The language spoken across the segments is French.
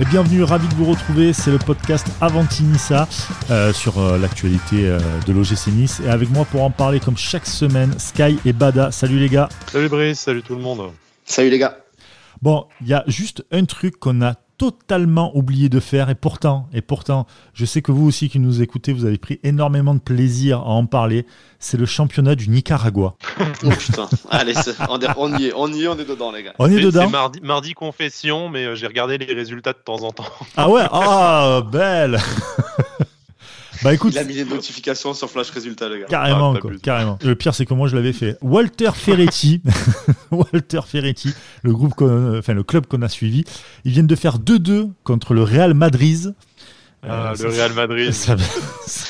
Et bienvenue, ravi de vous retrouver. C'est le podcast Avantinissa euh, sur euh, l'actualité euh, de l'OGC Nice. Et avec moi pour en parler, comme chaque semaine, Sky et Bada. Salut les gars. Salut Brice, salut tout le monde. Salut les gars. Bon, il y a juste un truc qu'on a totalement oublié de faire et pourtant, et pourtant, je sais que vous aussi qui nous écoutez, vous avez pris énormément de plaisir à en parler. C'est le championnat du Nicaragua. oh putain, allez, on, y est, on y est, on est dedans les gars. On est, dedans. C'est mardi, mardi, confession, mais euh, j'ai regardé les résultats de temps en temps. Ah ouais, ah belle. Bah écoute, il a mis des notifications sur Flash Résultats, les gars. Carrément, ah, quoi, carrément. Le pire, c'est que moi, je l'avais fait. Walter Ferretti, Walter Ferretti, le groupe, enfin le club qu'on a suivi, ils viennent de faire 2-2 contre le Real Madrid. Ah, le Real Madrid.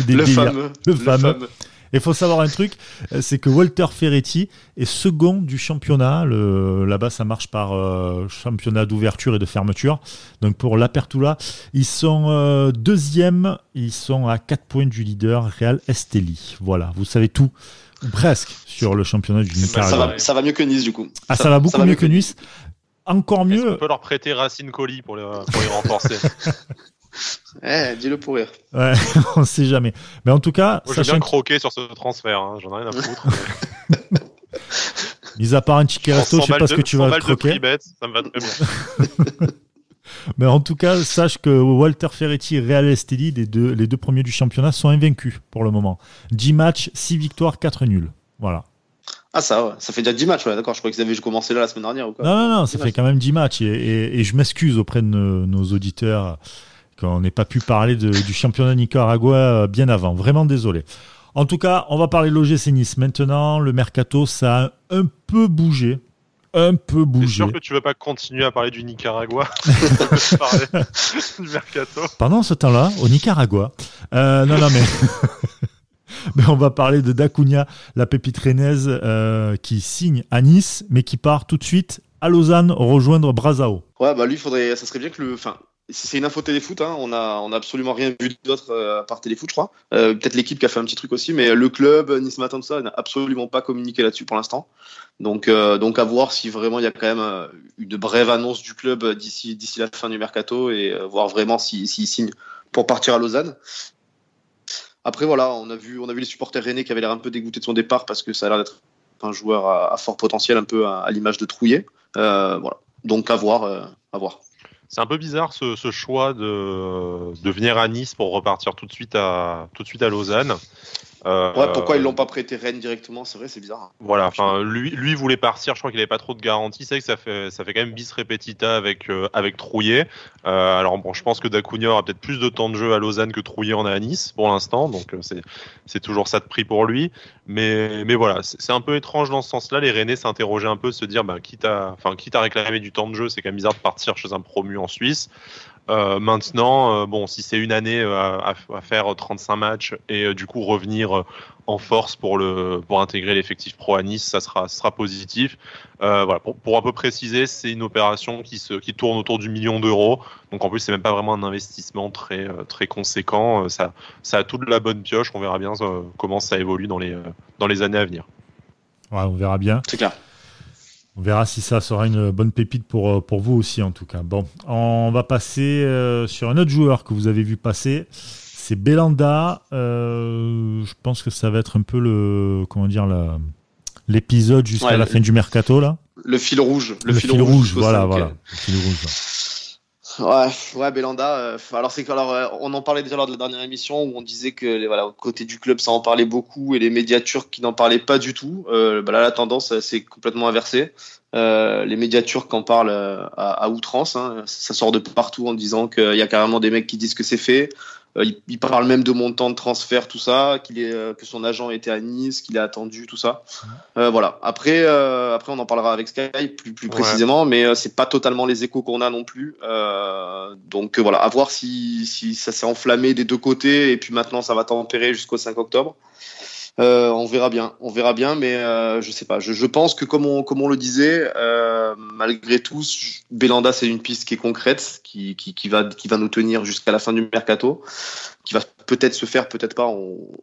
le, fameux, le fameux. Il faut savoir un truc, euh, c'est que Walter Ferretti est second du championnat. Là-bas, ça marche par euh, championnat d'ouverture et de fermeture. Donc pour l'Apertula, ils sont euh, deuxième, ils sont à 4 points du leader Real Esteli. Voilà, vous savez tout, presque, sur le championnat du Nicaragua. Ça va, mieux que Nice du coup. Ah, ça, va beaucoup mieux, que Nice. Encore mieux. On peut leur prêter Racine Colli pour les, pour les renforcer? Eh, dis-le pour rire. Ouais, on sait jamais. Mais en tout cas. Moi, j'ai bien croqué sur ce transfert, hein. j'en ai rien à foutre. Mis à part un ticket resto, je sais pas ce que tu vas croquer. ça me va très bien. Mais en tout cas, sache que Walter Ferretti et Real Esteli, les deux, les deux premiers du championnat, sont invaincus pour le moment. 10 matchs, 6 victoires, 4 nuls. Voilà. Ah ça, ouais. ça fait déjà 10 matchs, ouais, d'accord. Je crois qu'ils avaient commencé là la semaine dernière ou quoi. Non, non, non, ça fait quand même 10 matchs. Et, et, je m'excuse auprès de nos auditeurs qu'on n'ait pas pu parler du championnat Nicaragua euh, bien avant. Vraiment désolé. En tout cas, on va parler de l'OGC Nice. Maintenant, le mercato, ça a un peu bougé. Un peu bougé. C'est sûr que tu veux pas continuer à parler du Nicaragua du mercato. Pendant ce temps-là, au Nicaragua. Euh, non, non, mais. mais on va parler de Dacunia, la pépite rennaise euh, qui signe à Nice, mais qui part tout de suite à Lausanne rejoindre Brazao. Ouais, bah lui, faudrait, ça serait bien que le, enfin, c'est une info téléfoot, hein. on a on a absolument rien vu d'autre euh, à part téléfoot, je crois. Euh, peut-être l'équipe qui a fait un petit truc aussi, mais le club, Nice Matin, tout ça, n'a absolument pas communiqué là-dessus pour l'instant. Donc euh, donc à voir si vraiment il y a quand même une brève annonce du club d'ici la fin du mercato et voir vraiment s'il si, signe pour partir à Lausanne. Après voilà, on a vu on a vu les supporters rennais qui avaient l'air un peu dégoûtés de son départ parce que ça a l'air d'être un joueur à, fort potentiel, un peu à, à l'image de Trouillet. voilà. Donc à voir, à voir. C'est un peu bizarre ce, choix de, de, venir à Nice pour repartir tout de suite à, tout de suite à Lausanne. Euh, ouais, pourquoi ils l'ont pas prêté Rennes directement C'est vrai, c'est bizarre. Hein. Voilà, enfin, lui, lui voulait partir. Je crois qu'il avait pas trop de garantie. C'est vrai que ça fait, ça fait quand même bis repetita avec euh, avec Trouillet. Euh, alors bon, je pense que Dacunia aura peut-être plus de temps de jeu à Lausanne que Trouillet en a à Nice pour l'instant. Donc c'est c'est toujours ça de prix pour lui. Mais mais voilà, c'est un peu étrange dans ce sens-là. Les Rennais s'interrogeaient un peu, se dire, bah, quitte à, enfin, quitte à réclamer du temps de jeu, c'est quand même bizarre de partir chez un promu en Suisse. Euh, maintenant, euh, bon, si c'est une année euh, à, à, faire 35 matchs et du coup revenir en force pour le pour intégrer l'effectif pro à Nice, ça sera ça sera positif. voilà, pour, pour, un peu préciser, c'est une opération qui se qui tourne autour du million d'euros. Donc en plus, c'est même pas vraiment un investissement très très conséquent. Ça ça a toute la bonne pioche. On verra bien comment ça évolue dans les dans les années à venir. Ouais, on verra bien. C'est clair. On verra si ça sera une bonne pépite pour, euh, pour vous aussi, en tout cas. Bon, on va passer euh, sur un autre joueur que vous avez vu passer. C'est Belanda. Euh, je pense que ça va être un peu le. Comment dire L'épisode jusqu'à la fin du mercato, là. Le fil rouge. Le, fil, rouge, voilà, voilà. Le fil rouge, Ouais, ouais, Belanda. Euh, alors c'est alors euh, on en parlait déjà lors de la dernière émission où on disait que voilà, côté du club ça en parlait beaucoup et les médias turcs qui n'en parlaient pas du tout. Euh, bah là la tendance c'est complètement inversée. Euh, les médias turcs en parlent à, à outrance. Hein. Ça sort de partout en disant qu'il y a carrément des mecs qui disent que c'est fait. Euh, il, parle même de montant de transfert, tout ça, qu'il est, euh, que son agent était à Nice, qu'il a attendu, tout ça. Euh, voilà. Après, après, on en parlera avec Sky plus, plus précisément, mais c'est pas totalement les échos qu'on a non plus. donc voilà, à voir si, si ça s'est enflammé des deux côtés et puis maintenant ça va tempérer jusqu'au 5 octobre. Euh, on verra bien, on verra bien, mais euh, je sais pas. Je, pense que comme on, comme on le disait, euh, malgré tout, Belanda c'est une piste qui est concrète, qui, qui, va, qui va nous tenir jusqu'à la fin du mercato, qui va peut-être se faire, peut-être pas.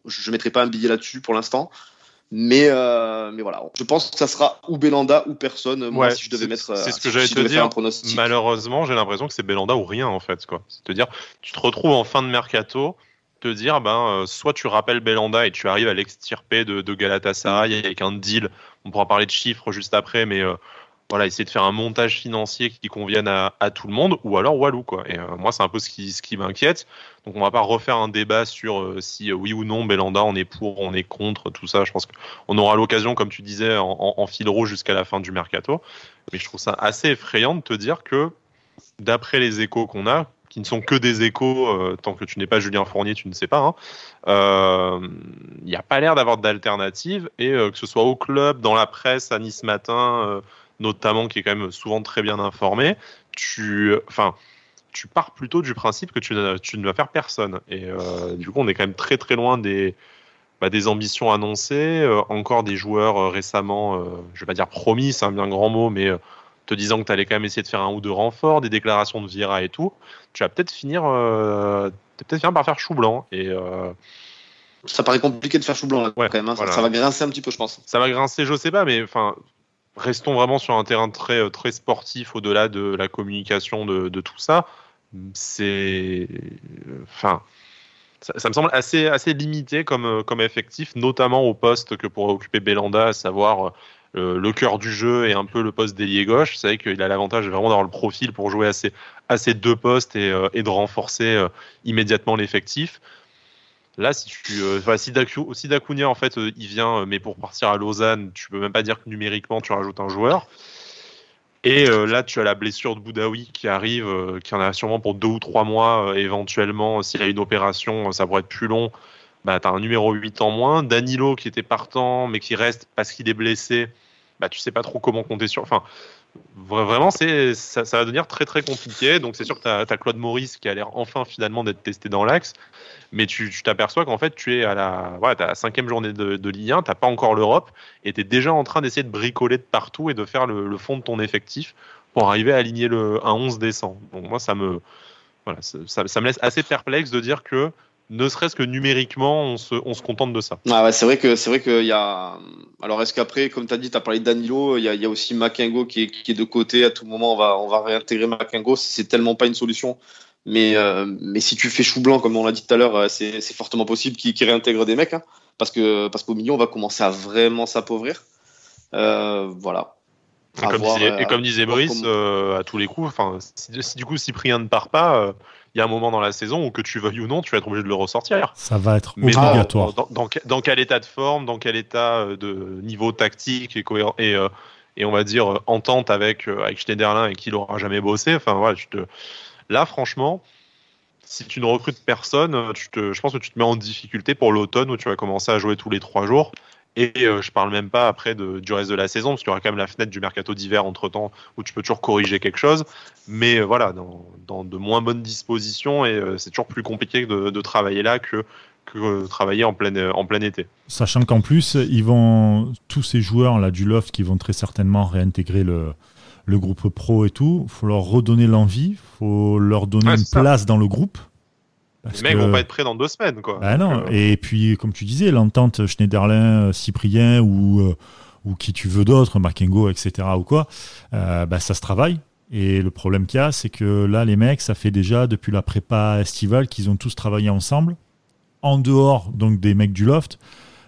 je mettrai pas un billet là-dessus pour l'instant, Mais, euh, mais voilà, je pense que ça sera ou Belanda ou personne. Moi, si je devais mettre. C'est ce que j'allais te dire. Malheureusement, j'ai l'impression que c'est Belanda ou rien en fait. quoi. C'est-à-dire, tu te retrouves en fin de mercato, te dire, ben, euh, soit tu rappelles Belanda et tu arrives à l'extirper de, Galatasaray avec un deal. On pourra parler de chiffres juste après, mais euh, voilà, essayer de faire un montage financier qui convienne à, tout le monde, ou alors Walou, quoi. Et euh, moi, c'est un peu ce qui, ce qui m'inquiète. Donc, on va pas refaire un débat sur si oui ou non Belanda, on est pour, on est contre, tout ça. Je pense qu'on aura l'occasion, comme tu disais, en, fil rouge jusqu'à la fin du mercato. Mais je trouve ça assez effrayant de te dire que, d'après les échos qu'on a, qui ne sont que des échos, tant que tu n'es pas Julien Fournier, tu ne sais pas. Il hein, n'y a pas l'air d'avoir d'alternative, et que ce soit au club, dans la presse, à Nice Matin, notamment qui est quand même souvent très bien informé, tu, enfin, tu pars plutôt du principe que tu, ne vas faire personne. Et euh, du coup, on est quand même très très loin des, bah, des ambitions annoncées. Euh, encore des joueurs euh, récemment, je vais pas dire promis, c'est un bien grand mot, mais te disant que tu allais quand même essayer de faire un ou deux renforts, des déclarations de Vira et tout. Tu vas peut-être finir, peut-être finir par faire chou blanc. Et ça paraît compliqué de faire chou blanc quand même. Hein. Ça, ça, va grincer un petit peu, je pense. Ça va grincer, je sais pas, mais enfin, restons vraiment sur un terrain très, euh, très sportif au-delà de la communication de, de tout ça. C'est. Enfin. Ça, me semble assez, assez limité comme, euh, comme effectif, notamment au poste que pourrait occuper Belanda, à savoir euh, le cœur du jeu et un peu le poste d'ailier gauche. Vous savez qu'il a l'avantage vraiment d'avoir le profil pour jouer à ces, deux postes et, et de renforcer immédiatement l'effectif. Là, si tu, euh, si, en fait, euh, il vient, euh, mais pour partir à Lausanne, tu peux même pas dire que numériquement tu rajoutes un joueur. Et là, tu as la blessure de Boudaoui qui arrive, qui en a sûrement pour deux ou trois mois, éventuellement. S'il y a une opération, ça pourrait être plus long. Bah, tu as un numéro 8 en moins. Danilo qui était partant, mais qui reste parce qu'il est blessé. Bah, tu sais pas trop comment compter sur. Enfin, vraiment, ça, va devenir très très compliqué. Donc, c'est sûr que tu as, Claude Maurice qui a l'air enfin finalement d'être testé dans l'axe. Mais tu, t'aperçois qu'en fait, tu es à la, voilà, as la cinquième journée de, de Ligue 1, tu pas encore l'Europe et tu es déjà en train d'essayer de bricoler de partout et de faire le, fond de ton effectif pour arriver à aligner le, un 11 décembre. Donc, moi, ça me, voilà, ça me laisse assez perplexe de dire que ne serait-ce que numériquement, on se, on se contente de ça. Ah ouais, c'est vrai que c'est vrai qu'il y a. Alors est-ce qu'après, comme tu as dit, tu as parlé de Danilo, il y a, il y a aussi Makengo qui est, qui est de côté. À tout moment, on va, on va réintégrer Makengo. C'est tellement pas une solution. Mais, euh, mais si tu fais chou blanc, comme on l'a dit tout à l'heure, euh, c'est fortement possible qu'il réintègre des mecs. Hein, parce que parce qu'au milieu, on va commencer à vraiment s'appauvrir. Euh, voilà. Et comme, disait, et comme disait Brice, à tous les coups, enfin, si, si, du coup Cyprien ne part pas il y a un moment dans la saison où que tu veuilles ou non, tu vas être obligé de le ressortir. Ça va être obligatoire. Dans, quel état de forme, dans quel état euh, de niveau tactique et, et, euh, et on va dire euh, entente avec, avec Schneiderlin et qui n'aura jamais bossé. Enfin voilà, te... là franchement, si tu ne recrutes personne, tu te, je pense que tu te mets en difficulté pour l'automne où tu vas commencer à jouer tous les trois jours. Et euh, je parle même pas après de, du reste de la saison, parce qu'il y aura quand même la fenêtre du mercato d'hiver entre temps où tu peux toujours corriger quelque chose. Mais euh, voilà, dans, dans, de moins bonnes dispositions, et euh, c'est toujours plus compliqué de, de travailler là que, que travailler en plein, en plein été. Sachant qu'en plus, ils vont, tous ces joueurs là du loft qui vont très certainement réintégrer le, le groupe pro et tout, il faut leur redonner l'envie, il faut leur donner une place dans le groupe. Les mecs vont pas être prêts dans deux semaines, quoi. Bah non. Euh, et puis, comme tu disais, l'entente Schneiderlin, Cyprien ou, euh, ou qui tu veux d'autres, Makengo, etc. ou quoi, euh, bah, ça se travaille. Et le problème qu'il y a, c'est que là, les mecs, ça fait déjà depuis la prépa estivale qu'ils ont tous travaillé ensemble, en dehors donc des mecs du loft.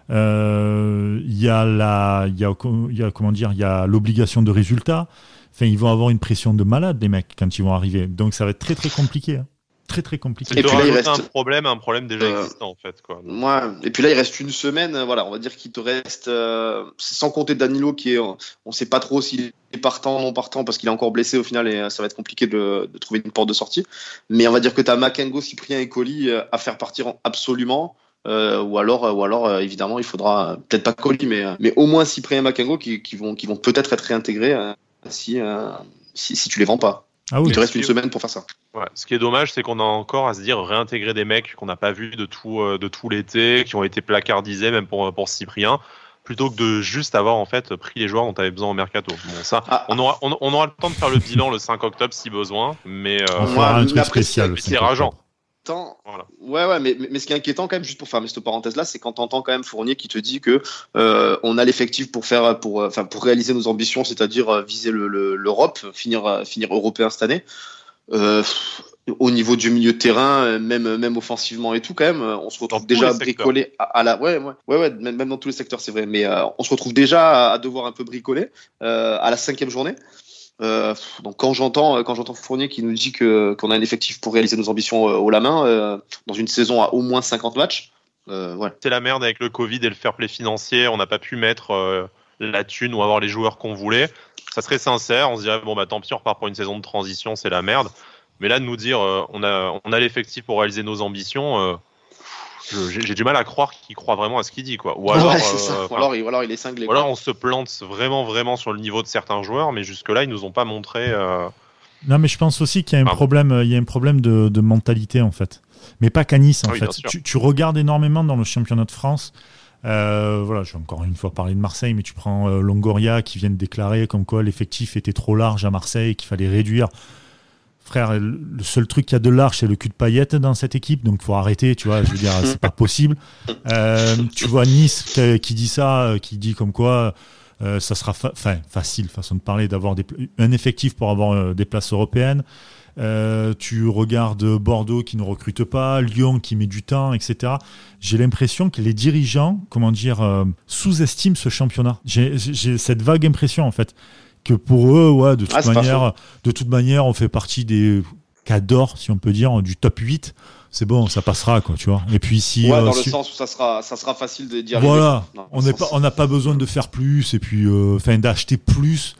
Il y a la, il y a, y a comment dire, il y a l'obligation de résultat. Enfin, ils vont avoir une pression de malade, les mecs, quand ils vont arriver. Donc, ça va être très très compliqué. Hein très très compliqué. Et puis là, il reste un problème, un problème déjà euh, existant en fait. Quoi. Ouais. Et puis là, il reste une semaine. Voilà, on va dire qu'il te reste, euh, sans compter Danilo qui est, on ne sait pas trop s'il est partant, non partant, parce qu'il est encore blessé au final et euh, ça va être compliqué de, de trouver une porte de sortie. Mais on va dire que tu as Makengo, Cyprien et Colli à faire partir absolument. Euh, ou alors, ou alors évidemment, il faudra peut-être pas Colli, mais, mais au moins Cyprien et Makengo qui, qui vont, qui vont peut-être être réintégrés si, si, si tu les vends pas. Ah oui. Il te reste une semaine pour faire ça. Ouais. Ce qui est dommage, c'est qu'on a encore à se dire réintégrer des mecs qu'on n'a pas vus de tout, euh, de tout l'été, qui ont été placardisés, même pour, pour Cyprien, plutôt que de juste avoir en fait pris les joueurs dont tu avais besoin au mercato. Bon, ça, ah. on, aura, on, aura le temps de faire le bilan le 5 octobre si besoin, mais euh, on fera un truc spécial. C'est rageant. Inquiétant, ouais, ouais, mais, mais, ce qui est inquiétant quand même, juste pour fermer cette parenthèse là, c'est quand t'entends quand même Fournier qui te dit que euh, on a l'effectif pour faire, pour, enfin, pour réaliser nos ambitions, c'est-à-dire viser l'Europe, le, finir, finir européen cette année. Euh, au niveau du milieu de terrain, même même offensivement et tout, quand même, on se retrouve déjà bricolé à, la, ouais, ouais, ouais, ouais, même, dans tous les secteurs, c'est vrai, mais on se retrouve déjà à, devoir un peu bricoler à la cinquième journée. Euh, donc quand j'entends quand j'entends Fournier qui nous dit que qu'on a un effectif pour réaliser nos ambitions euh, au la main euh, dans une saison à au moins 50 matchs. C'est la merde avec le Covid et le fair play financier. On n'a pas pu mettre la thune ou avoir les joueurs qu'on voulait. Ça serait sincère. On se dirait bon bah tant pis, on repart pour une saison de transition, c'est la merde. Mais là de nous dire on a on a l'effectif pour réaliser nos ambitions j'ai du mal à croire qu'il croit vraiment à ce qu'il dit quoi. Ou alors, euh, alors, il, est cinglé. Ou alors on se plante vraiment vraiment sur le niveau de certains joueurs, mais jusque là ils nous ont pas montré. Euh, non, mais je pense aussi qu'il y a un problème, il y a un problème de, mentalité en fait, mais pas qu'à Nice en fait. Tu, regardes énormément dans le championnat de France. Euh, voilà, je vais encore une fois parler de Marseille, mais tu prends Longoria qui vient de déclarer comme quoi l'effectif était trop large à Marseille, qu'il fallait réduire frère, le seul truc qui a de large, c'est le cul de paillette dans cette équipe, donc faut arrêter, tu vois, je veux dire, c'est pas possible. Euh, tu vois Nice qui dit ça, euh, qui dit comme quoi euh, ça sera facile, façon de parler, d'avoir un effectif pour avoir des places européennes. tu regardes Bordeaux qui ne recrute pas, Lyon qui met du temps, etc. J'ai l'impression que les dirigeants, comment dire, sous-estiment ce championnat. J'ai cette vague impression en fait que pour eux, ouais, de toute, ah, manière, de toute manière, on fait partie des cadors, si on peut dire, du top 8. C'est bon, ça passera, quoi, tu vois. Et puis si. Ouais, dans euh, le sens où ça sera, ça sera facile de dire. Voilà. on n'est pas, on n'a pas besoin de faire plus et puis, euh, enfin, d'acheter plus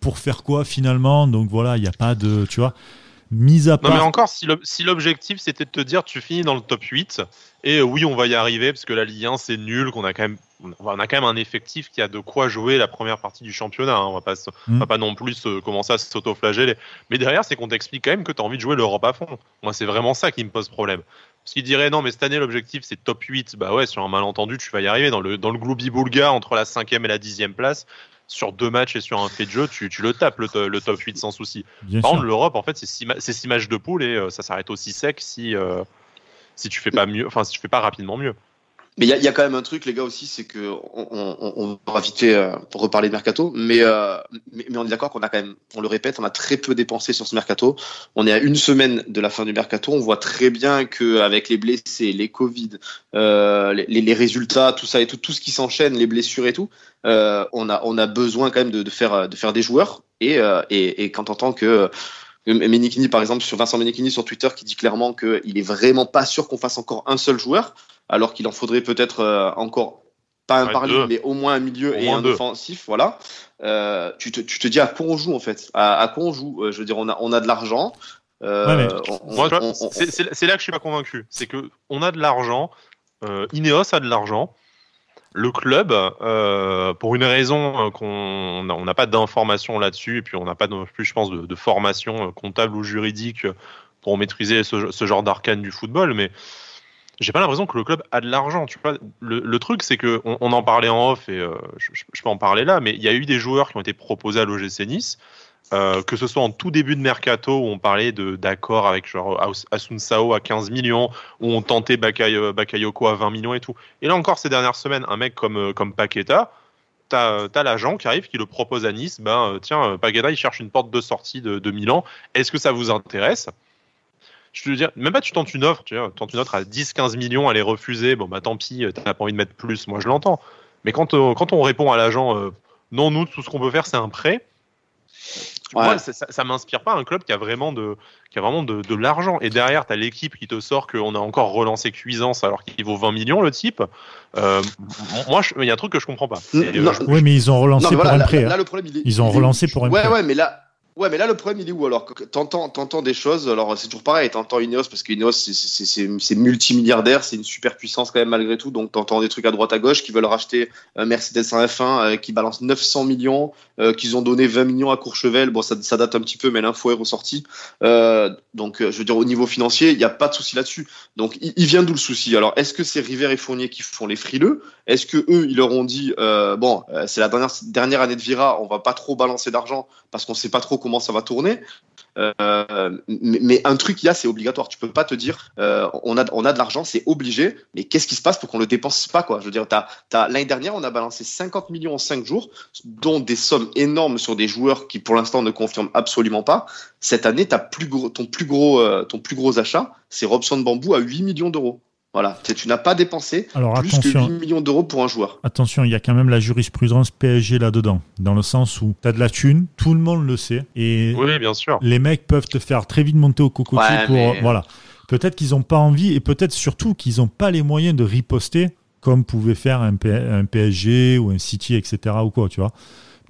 pour faire quoi finalement. Donc voilà, il n'y a pas de, tu vois. Mise à part. Non, mais encore, si l'objectif c'était de te dire tu finis dans le top 8, et oui, on va y arriver parce que la Ligue 1 c'est nul, qu'on a quand même on a quand même un effectif qui a de quoi jouer la première partie du championnat. Hein. On va pas, va mm. pas non plus commencer à s'auto-flageller. Mais derrière, c'est qu'on t'explique quand même que tu as envie de jouer l'Europe à fond. Moi, c'est vraiment ça qui me pose problème. Parce qu'il dirait non, mais cette année, l'objectif c'est top 8. Bah ouais, sur un malentendu, tu vas y arriver. Dans le, dans le gloubi-boulga entre la 5 et la 10 place, sur deux matchs et sur un fait de jeu, tu, le tapes le, top 8 sans souci. Par contre, l'Europe, en fait, c'est 6 matchs de poule et euh, ça s'arrête aussi sec si, euh, si tu fais pas mieux, enfin si tu fais pas rapidement mieux. Mais il y a, quand même un truc, les gars, aussi, c'est que on, on, on, va vite fait euh, reparler de mercato, mais, euh, mais, on est d'accord qu'on a quand même, on le répète, on a très peu dépensé sur ce mercato. On est à une semaine de la fin du mercato. On voit très bien que avec les blessés, les Covid, euh, les, les, résultats, tout ça et tout, tout ce qui s'enchaîne, les blessures et tout, euh, on a on a besoin quand même de, de faire de faire des joueurs. Et euh, et, et quand on entend que Menikini, par exemple, sur Vincent Menikini sur Twitter, qui dit clairement qu'il est vraiment pas sûr qu'on fasse encore un seul joueur alors qu'il en faudrait peut-être euh, encore pas un ouais, mais au moins un milieu et un offensif, voilà. Euh, tu, te, tu te dis à quoi on joue en fait? À, à quoi on joue? Euh, Je veux dire, on a, on a de l'argent. Euh, c'est là que je suis pas convaincu. C'est que on a de l'argent. Euh, Ineos a de l'argent. Le club, euh, pour une raison qu'on n'a pas d'informations là-dessus, et puis on n'a pas non plus, je pense, de, formation comptable ou juridique pour maîtriser ce, genre d'arcane du football, mais j'ai pas l'impression que le club a de l'argent. Le, truc, c'est que on, en parlait en off et euh, je, peux en parler là, mais il y a eu des joueurs qui ont été proposés à l'OGC Nice, euh, que ce soit en tout début de mercato où on parlait de d'accord avec genre Asun Sao à 15 millions, où on tentait Bakayoko à 20 millions et tout. Et là encore ces dernières semaines, un mec comme euh, comme Paqueta, t'as as, l'agent qui arrive, qui le propose à Nice, ben tiens, Paqueta il cherche une porte de sortie de, de Milan. Est-ce que ça vous intéresse? Je veux dire, même pas tu tentes une offre, tu vois, tentes une offre à 10-15 millions, à les refuser, bon bah tant pis, t'as pas envie de mettre plus, moi je l'entends. Mais quand, euh, quand on répond à l'agent, euh, non, nous, tout ce qu'on peut faire, c'est un prêt, moi, ça, ça, m'inspire pas un club qui a vraiment de, qui a vraiment de, de l'argent. Et derrière, tu as l'équipe qui te sort qu'on a encore relancé Cuisance alors qu'il vaut 20 millions le type. Euh, moi, il y a un truc que je comprends pas. oui, mais ils ont relancé pour un prêt. Là, le problème, il est, ils ont relancé pour un ouais, prêt. Ouais, mais là, Ouais, mais là, le problème, il est où Alors, t'entends, t'entends des choses. Alors, c'est toujours pareil. T'entends Ineos parce qu'Ineos, c'est, multimilliardaire. C'est une super puissance quand même, malgré tout. Donc, t'entends des trucs à droite, à gauche qui veulent racheter euh, Mercedes en F1, euh, qui balance 900 millions, euh, qu'ils ont donné 20 millions à Courchevel. Bon, ça, date un petit peu, mais l'info est ressortie. donc, je veux dire, au niveau financier, il n'y a pas de souci là-dessus. Donc, il, vient d'où le souci? Alors, est-ce que c'est River et Fournier qui font les frileux? Est-ce que eux, ils leur ont dit, bon, c'est la dernière, dernière année de Vira, on va pas trop balancer d'argent parce qu'on sait pas trop comment ça va tourner Euh, mais, un truc il y a, c'est obligatoire. Tu peux pas te dire, euh, on a, on a de l'argent, c'est obligé. Mais qu'est-ce qui se passe pour qu'on le dépense pas quoi? Je veux dire, t'as, t'as, l'année dernière, on a balancé 50 millions en 5 jours, dont des sommes énormes sur des joueurs qui pour l'instant ne confirment absolument pas. Cette année, t'as plus gros, ton plus gros, euh, ton plus gros achat, c'est Robson Bambou à 8 millions d'euros. Voilà, tu n'as pas dépensé plus que 8 millions d'euros pour un joueur. Attention, il y a quand même la jurisprudence PSG là-dedans, dans le sens où tu as de la thune, tout le monde le sait, et oui, bien sûr. les mecs peuvent te faire très vite monter au cocotier pour... Voilà. Peut-être qu'ils n'ont pas envie, et peut-être surtout qu'ils n'ont pas les moyens de riposter comme pouvait faire un, un PSG ou un City, etc. ou quoi, tu vois.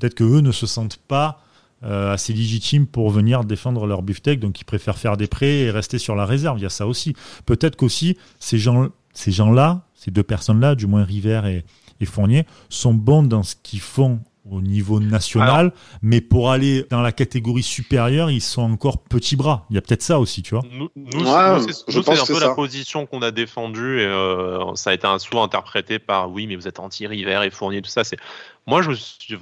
Peut-être qu'eux ne se sentent pas euh, assez légitimes pour venir défendre leur beefsteak, donc ils préfèrent faire des prêts et rester sur la réserve. Il y a ça aussi. Peut-être qu'aussi ces gens, ces gens-là, ces deux personnes-là, du moins River et, Fournier, sont bons dans ce qu'ils font au niveau national, mais pour aller dans la catégorie supérieure, ils sont encore petits bras. Il y a peut-être ça aussi, tu vois. Nous, c'est un peu la position qu'on a défendue et euh, ça a été un souvent interprété par oui, mais vous êtes anti-River et Fournier, tout ça. C'est moi, je me suis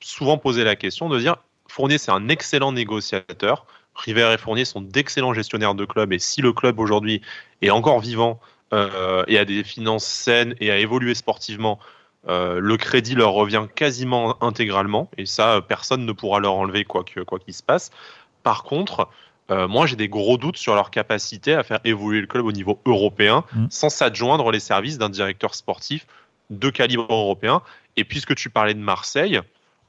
souvent posé la question de dire Fournier, c'est un excellent négociateur. River et Fournier sont d'excellents gestionnaires de club. Et si le club aujourd'hui est encore vivant euh, et a des finances saines et a évolué sportivement, euh, le crédit leur revient quasiment intégralement. Et ça, personne ne pourra leur enlever quoi qu'il quoi se passe. Par contre, euh, moi, j'ai des gros doutes sur leur capacité à faire évoluer le club au niveau européen mmh. sans s'adjoindre les services d'un directeur sportif de calibre européen. Et puisque tu parlais de Marseille,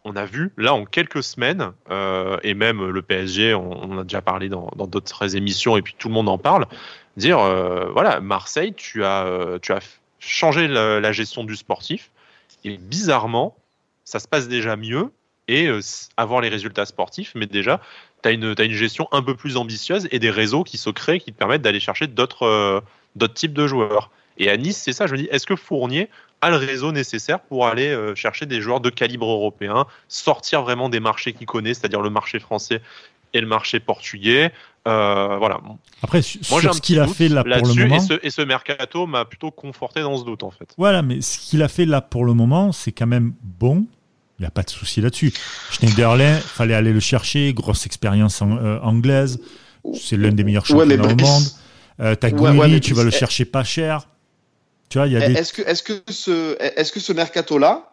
on a vu là en quelques semaines, euh, et même le PSG, on, a déjà parlé dans d'autres émissions, et puis tout le monde en parle, dire euh, voilà, Marseille, tu as, euh, tu as changé la, gestion du sportif, et bizarrement, ça se passe déjà mieux, et avoir les résultats sportifs, mais déjà, tu as une, gestion un peu plus ambitieuse et des réseaux qui se créent qui te permettent d'aller chercher d'autres types de joueurs. Et à Nice, c'est ça, je me dis, est-ce que Fournier a le réseau nécessaire pour aller euh, chercher des joueurs de calibre européen, sortir vraiment des marchés qu'il connaît, c'est-à-dire le marché français et le marché portugais. Euh, voilà. Après, Moi, sur ce qu'il a fait là pour le moment, et ce, et ce mercato m'a plutôt conforté dans ce doute en fait. Voilà, mais ce qu'il a fait là pour le moment, c'est quand même bon. Il n'y a pas de souci là-dessus. Schneiderlin, fallait aller le chercher, grosse expérience euh, anglaise. C'est l'un des meilleurs champions au monde. Euh, T'as ouais, tu vas le chercher pas cher. Tu vois, il y a Est-ce que, est-ce que ce, est-ce que ce mercato-là,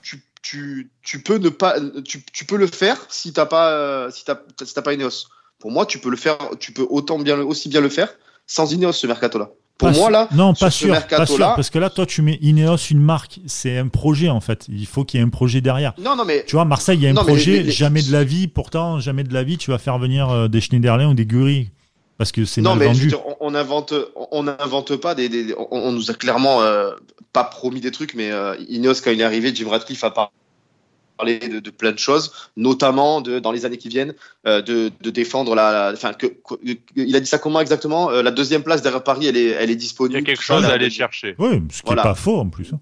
tu, tu, tu, peux ne pas, tu, tu peux le faire si t'as pas, euh, si t'as, si t'as pas Ineos. Pour moi, tu peux le faire, tu peux autant bien, aussi bien le faire sans Ineos ce mercato-là. Pour moi, là, non, pas sûr, pas sûr, parce que là, toi, tu mets Ineos une marque, c'est un projet en fait. Il faut qu'il y ait un projet derrière. Non, non, mais tu vois, Marseille, il y a un projet, jamais de la vie. Pourtant, jamais de la vie, tu vas faire venir euh, des Schneiderlin ou des Gury parce que c'est non, mais vendu. on, invente, on n'invente pas des, on, nous a clairement euh, pas promis des trucs, mais euh, Ineos quand il est arrivé, Jim Ratcliffe a parlé de, plein de choses, notamment de, dans les années qui viennent, euh, de, défendre la, enfin que, il a dit ça comment exactement La deuxième place derrière Paris, elle est, elle est disponible. Il y a quelque chose à aller chercher. Oui, ce qui n'est pas faux en plus. Hein.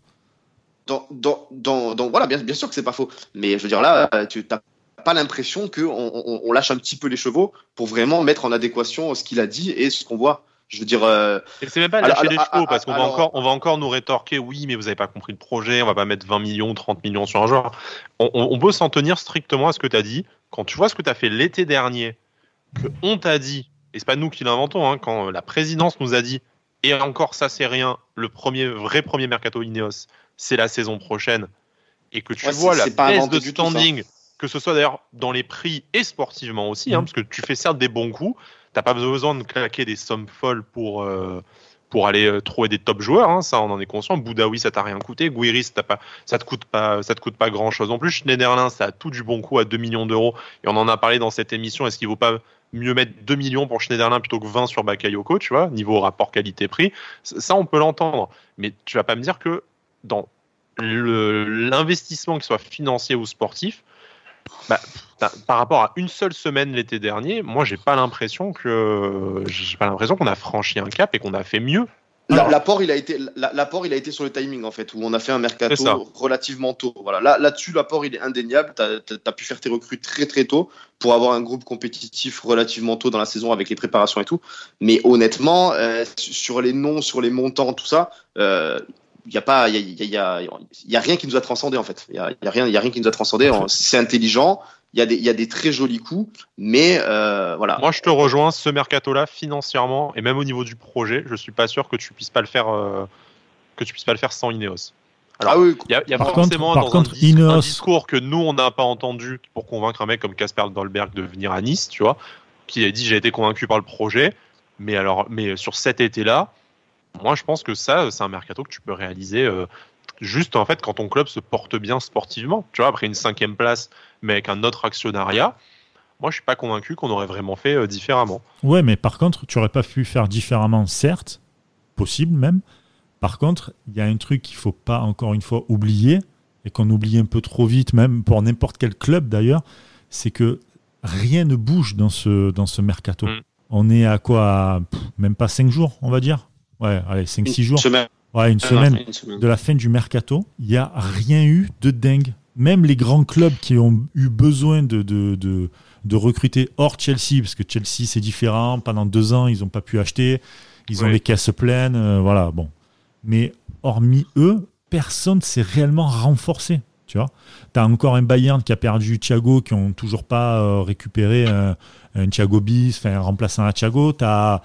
Donc, voilà, bien, bien sûr que c'est pas faux, mais je veux dire là, tu as pas l'impression qu'on on, lâche un petit peu les chevaux pour vraiment mettre en adéquation ce qu'il a dit et ce qu'on voit. Je veux dire. Euh... c'est même pas lâcher les chevaux parce qu'on va encore, on va encore nous rétorquer. Oui, mais vous avez pas compris le projet. On va pas mettre 20 millions, 30 millions sur un joueur. On, on, peut s'en tenir strictement à ce que tu as dit. Quand tu vois ce que tu as fait l'été dernier, que on t'a dit, et c'est pas nous qui l'inventons, hein, quand la présidence nous a dit, et encore ça c'est rien, le premier vrai premier mercato Ineos, c'est la saison prochaine, et que tu vois la baisse de standing que ce soit d'ailleurs dans les prix et sportivement aussi, hein, mm. parce que tu fais certes des bons coups, t'as pas besoin de claquer des sommes folles pour euh, pour aller euh, trouver des top joueurs, hein, ça on en est conscient. Boudaoui ça t'a rien coûté, Guiris ça pas, ça te coûte pas, ça te coûte pas grand chose en plus. Schneiderlin ça a tout du bon coup à 2 millions d'euros et on en a parlé dans cette émission. Est-ce qu'il vaut pas mieux mettre 2 millions pour Schneiderlin plutôt que 20 sur Bakayoko, tu vois, niveau rapport qualité-prix? Ça on peut l'entendre, mais tu vas pas me dire que dans l'investissement, qu'il soit financier ou sportif, bah, par rapport à une seule semaine l'été dernier, moi j'ai pas l'impression que j'ai pas l'impression qu'on a franchi un cap et qu'on a fait mieux. L'apport il a été l'apport il a été sur le timing en fait où on a fait un mercato relativement tôt. Voilà là là-dessus l'apport il est indéniable. Tu as, pu faire tes recrues très très tôt pour avoir un groupe compétitif relativement tôt dans la saison avec les préparations et tout. Mais honnêtement euh, sur les noms, sur les montants, tout ça, euh, il y a pas, il y a, y, a, y a, rien qui nous a transcendé en fait. Il y a, y a, rien, il y a rien qui nous a transcendé. C'est intelligent. il y, a des, il y a des très jolis coups, mais euh, voilà. Moi, je te rejoins. Ce mercato-là, financièrement et même au niveau du projet, je suis pas sûr que tu puisses pas le faire, euh, que tu puisses pas le faire sans Ineos. Alors, ah oui, il y a, il y a Par forcément contre- par dans contre, un, dis- un Ineos- discours que nous on n'a pas entendu pour convaincre un mec comme Casper Dolberg de venir à Nice, tu vois, qui a dit j'ai été convaincu par le projet, mais alors, mais sur cet été-là, moi je pense que ça, c'est un mercato que tu peux réaliser euh, juste en fait quand ton club se porte bien sportivement, tu vois, après une cinquième place, mais avec un autre actionnariat. Moi, je suis pas convaincu qu'on aurait vraiment fait euh, différemment. Ouais, mais par contre, tu aurais pas pu faire différemment, certes, possible même. Par contre, il y a un truc qu'il faut pas encore une fois oublier et qu'on oublie un peu trop vite, même pour n'importe quel club d'ailleurs, c'est que rien ne bouge dans ce dans ce mercato. Mm. On est à quoi à, pff, Même pas 5 jours, on va dire. Ouais, allez, 5-6 jours. Semaine. Ouais, une Ah, semaine une semaine. de la fin du mercato, il n'y a rien eu de dingue. Même les grands clubs qui ont eu besoin de, de, de, de recruter hors Chelsea, parce que Chelsea c'est différent, pendant deux ans ils n'ont pas pu acheter, ils ont Oui. les caisses pleines, euh, voilà, bon. Mais hormis eux, personne s'est réellement renforcé. Tu vois, t'as encore un Bayern qui a perdu Thiago, qui ont toujours pas euh, récupéré un, un Thiago bis, enfin un remplaçant à Thiago. T'as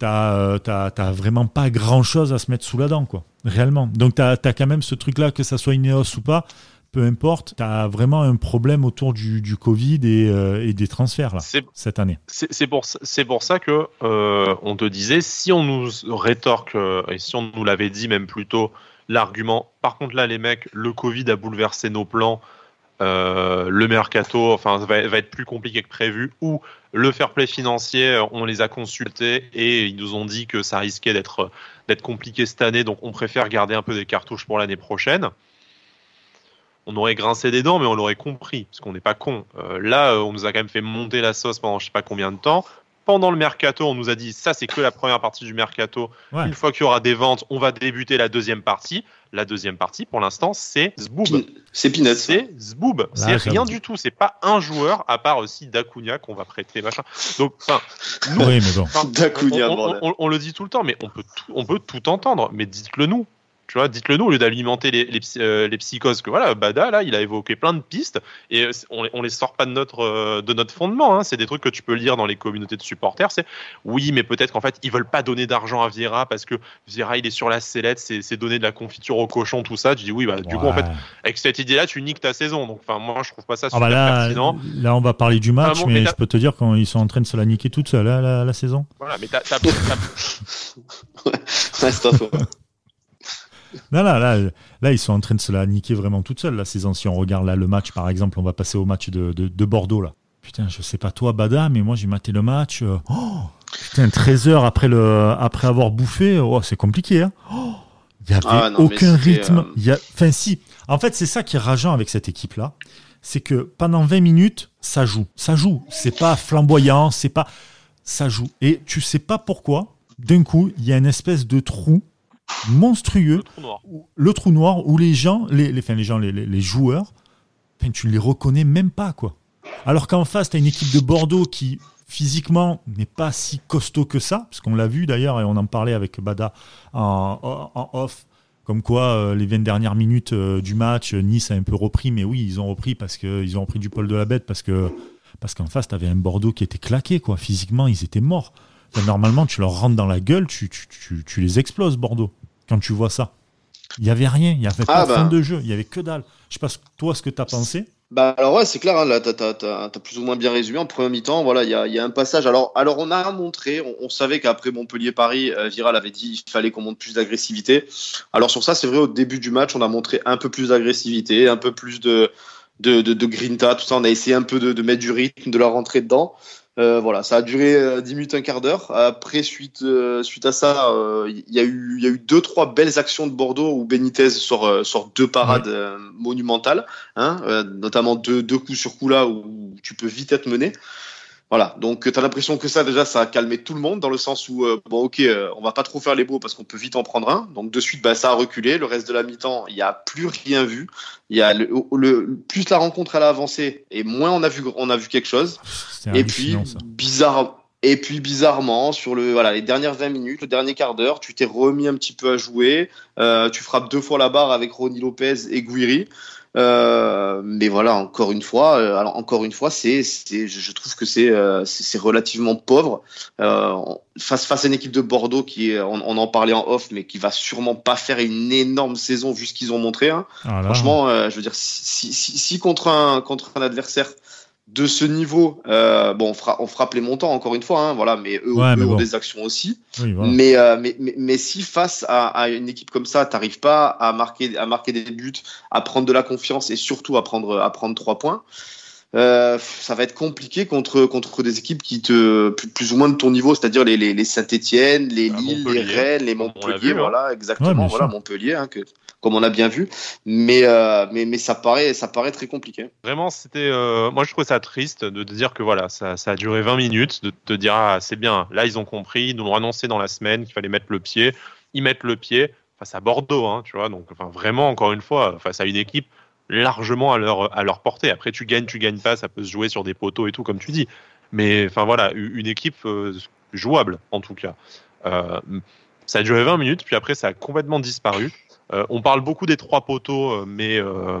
t'as euh, t'as- vraiment pas grand chose à se mettre sous la dent, quoi. Réellement. Donc t'as as quand même ce truc-là, que ça soit Ineos ou pas, peu importe, t'as vraiment un problème autour du, du Covid et, euh, et des transferts là cette année. C'est pour, pour ça que euh, on te disait, si on nous rétorque, et si on nous l'avait dit même plus tôt, l'argument, par contre là les mecs, le Covid a bouleversé nos plans, euh, le mercato enfin, va, va être plus compliqué que prévu, ou le fair play financier, euh, on les a consultés et ils nous ont dit que ça risquait d'être d'être compliqué cette année, donc on préfère garder un peu des cartouches pour l'année prochaine. On aurait grincé des dents, mais on l'aurait compris, parce qu'on n'est pas con. Euh, là, euh, on nous a quand même fait monter la sauce pendant je sais pas combien de temps. Pendant le mercato, on nous a dit ça, c'est que la première partie du mercato. Ouais. Une fois qu'il y aura des ventes, on va débuter la deuxième partie. La deuxième partie, pour l'instant, c'est Zboob. C'est Peanuts. C'est Zboob. C'est rien du tout. C'est pas un joueur, à part aussi Dacunia qu'on va prêter, machin. Donc, enfin, nous, Oui, mais bon. Enfin, Dacunia, on, on- bordel. on- on le dit tout le temps, mais on peut tout, on peut tout entendre. Mais dites-le nous. Tu vois, dites-le nous au lieu d'alimenter les, les, euh, les psychoses. Que voilà, Bada, là, il a évoqué plein de pistes et euh, on, les- on les sort pas de notre, euh, de notre fondement. hein. C'est des trucs que tu peux lire dans les communautés de supporters. C'est oui, mais peut-être qu'en fait, ils veulent pas donner d'argent à Vieira parce que Vieira, il est sur la sellette, c'est c'est donner de la confiture au cochon, tout ça. Tu dis oui, bah, du coup, en fait, avec cette idée-là, tu niques ta saison. Donc, enfin, moi, je trouve pas ça Ah super bah là, pertinent. là, on va parler du match, Ah bon, mais mais je peux te dire qu'ils sont en train de se la niquer toute seule, hein, la, la saison. Voilà, mais t'as- faux. Non, là, là, là, ils sont en train de se la niquer vraiment toute seule, la saison. Si on regarde là le match, par exemple, on va passer au match de, de, de Bordeaux, là. Putain, je sais pas toi, Bada, mais moi, j'ai maté le match. euh, oh, putain, 13 heures après, le, après avoir bouffé, oh, c'est compliqué, hein. Oh, Il y avait Ah, non, aucun rythme. euh, Il. Enfin, si. En fait, c'est ça qui est rageant avec cette équipe-là. C'est que pendant 20 minutes, ça joue. Ça joue. C'est pas flamboyant, c'est pas. Ça joue. Et tu sais pas pourquoi, d'un coup, il y a une espèce de trou monstrueux le trou noir. où- le trou noir où les gens, les, les, enfin, les gens, les, les- les joueurs, tu les reconnais même pas, quoi. Alors qu'en face, tu as une équipe de Bordeaux qui, physiquement, n'est pas si costaud que ça, parce qu'on l'a vu d'ailleurs, et on en parlait avec Bada en, off, comme quoi euh, les 20 dernières minutes euh, du match, Nice a un peu repris, mais oui, ils ont repris parce qu'ils ont repris du poil de la bête, parce que parce qu'en face, tu avais un Bordeaux qui était claqué, quoi. Physiquement, ils étaient morts. Enfin, normalement, tu leur rentres dans la gueule, tu, tu, tu, tu les exploses, Bordeaux, quand tu vois ça. Il n'y avait rien, il n'y avait pas Ah, de bah. fond de jeu, il n'y avait que dalle. Je sais pas toi ce que tu as pensé. Bah alors ouais, c'est clair, hein, là, t'as, plus ou moins bien résumé. En premier mi-temps, voilà, il y a, il y a un passage. Alors, alors on a montré, on, on savait qu'après Montpellier-Paris, euh, Viral avait dit qu'il fallait qu'on monte plus d'agressivité. Alors sur ça, c'est vrai, au début du match, on a montré un peu plus d'agressivité, un peu plus de, de, de, de grinta, tout ça. On a essayé un peu de, de mettre du rythme, de la rentrer dedans. Euh, voilà, ça a duré euh, 10 minutes, un quart d'heure. Après, suite, euh, suite à ça, euh, il y, a eu, il y a eu deux, trois belles actions de Bordeaux où Benitez sort, euh, sort deux parades euh, monumentales, hein, euh, notamment deux, deux coups sur coup là où tu peux vite être mené. Voilà, donc tu as l'impression que ça déjà ça a calmé tout le monde dans le sens où euh, bon ok euh, on va pas trop faire les beaux parce qu'on peut vite en prendre un. Donc de suite bah, ça a reculé. Le reste de la mi-temps il y a plus rien vu. Il y a le, le- plus la rencontre elle a avancé et moins on a vu on a vu quelque chose. Et puis bizarre et puis bizarrement sur le voilà les dernières 20 minutes le dernier quart d'heure tu t'es remis un petit peu à jouer. Euh, tu frappes deux fois la barre avec Ronny Lopez et Guiri Euh, mais voilà, encore une fois, euh, alors encore une fois, c'est, c'est, je trouve que c'est, euh, c'est relativement pauvre euh, face face à une équipe de Bordeaux qui, est, on, on, en parlait en off, mais qui va sûrement pas faire une énorme saison vu ce qu'ils ont montré. Hein. Ah Franchement, je veux dire, si, si, si, contre un contre un adversaire de ce niveau, euh, bon, on, fera, on frappe les montants encore une fois, hein, voilà, mais eux, ont des actions aussi. mais, euh, mais, mais, mais, si face à, à une équipe comme ça, t'arrives pas à marquer, à marquer des buts, à prendre de la confiance et surtout à prendre, à prendre trois points, euh, ça va être compliqué contre contre des équipes qui te plus, ou moins de ton niveau, c'est-à-dire les, les, les Saint-Étienne, les bah, Lille, les Rennes, les Montpellier, hein. voilà, exactement, voilà Montpellier, hein, que comme on a bien vu. Mais, euh, mais, mais ça, paraît, ça paraît très compliqué. Vraiment, c'était. Euh, moi, je trouvais ça triste de te dire que voilà, ça, ça a duré 20 minutes, de te dire, ah, c'est bien, là, ils ont compris, ils nous l'ont annoncé dans la semaine qu'il fallait mettre le pied. Ils mettent le pied face à Bordeaux, hein, tu vois. Donc, enfin, vraiment, encore une fois, face à une équipe largement à leur, à leur portée. Après, tu gagnes, tu gagnes pas, ça peut se jouer sur des poteaux et tout, comme tu dis. Mais enfin voilà, une équipe euh, jouable en tout cas. Ça a duré 20 minutes, puis après ça a complètement disparu. Euh, on parle beaucoup des trois poteaux, euh, mais euh,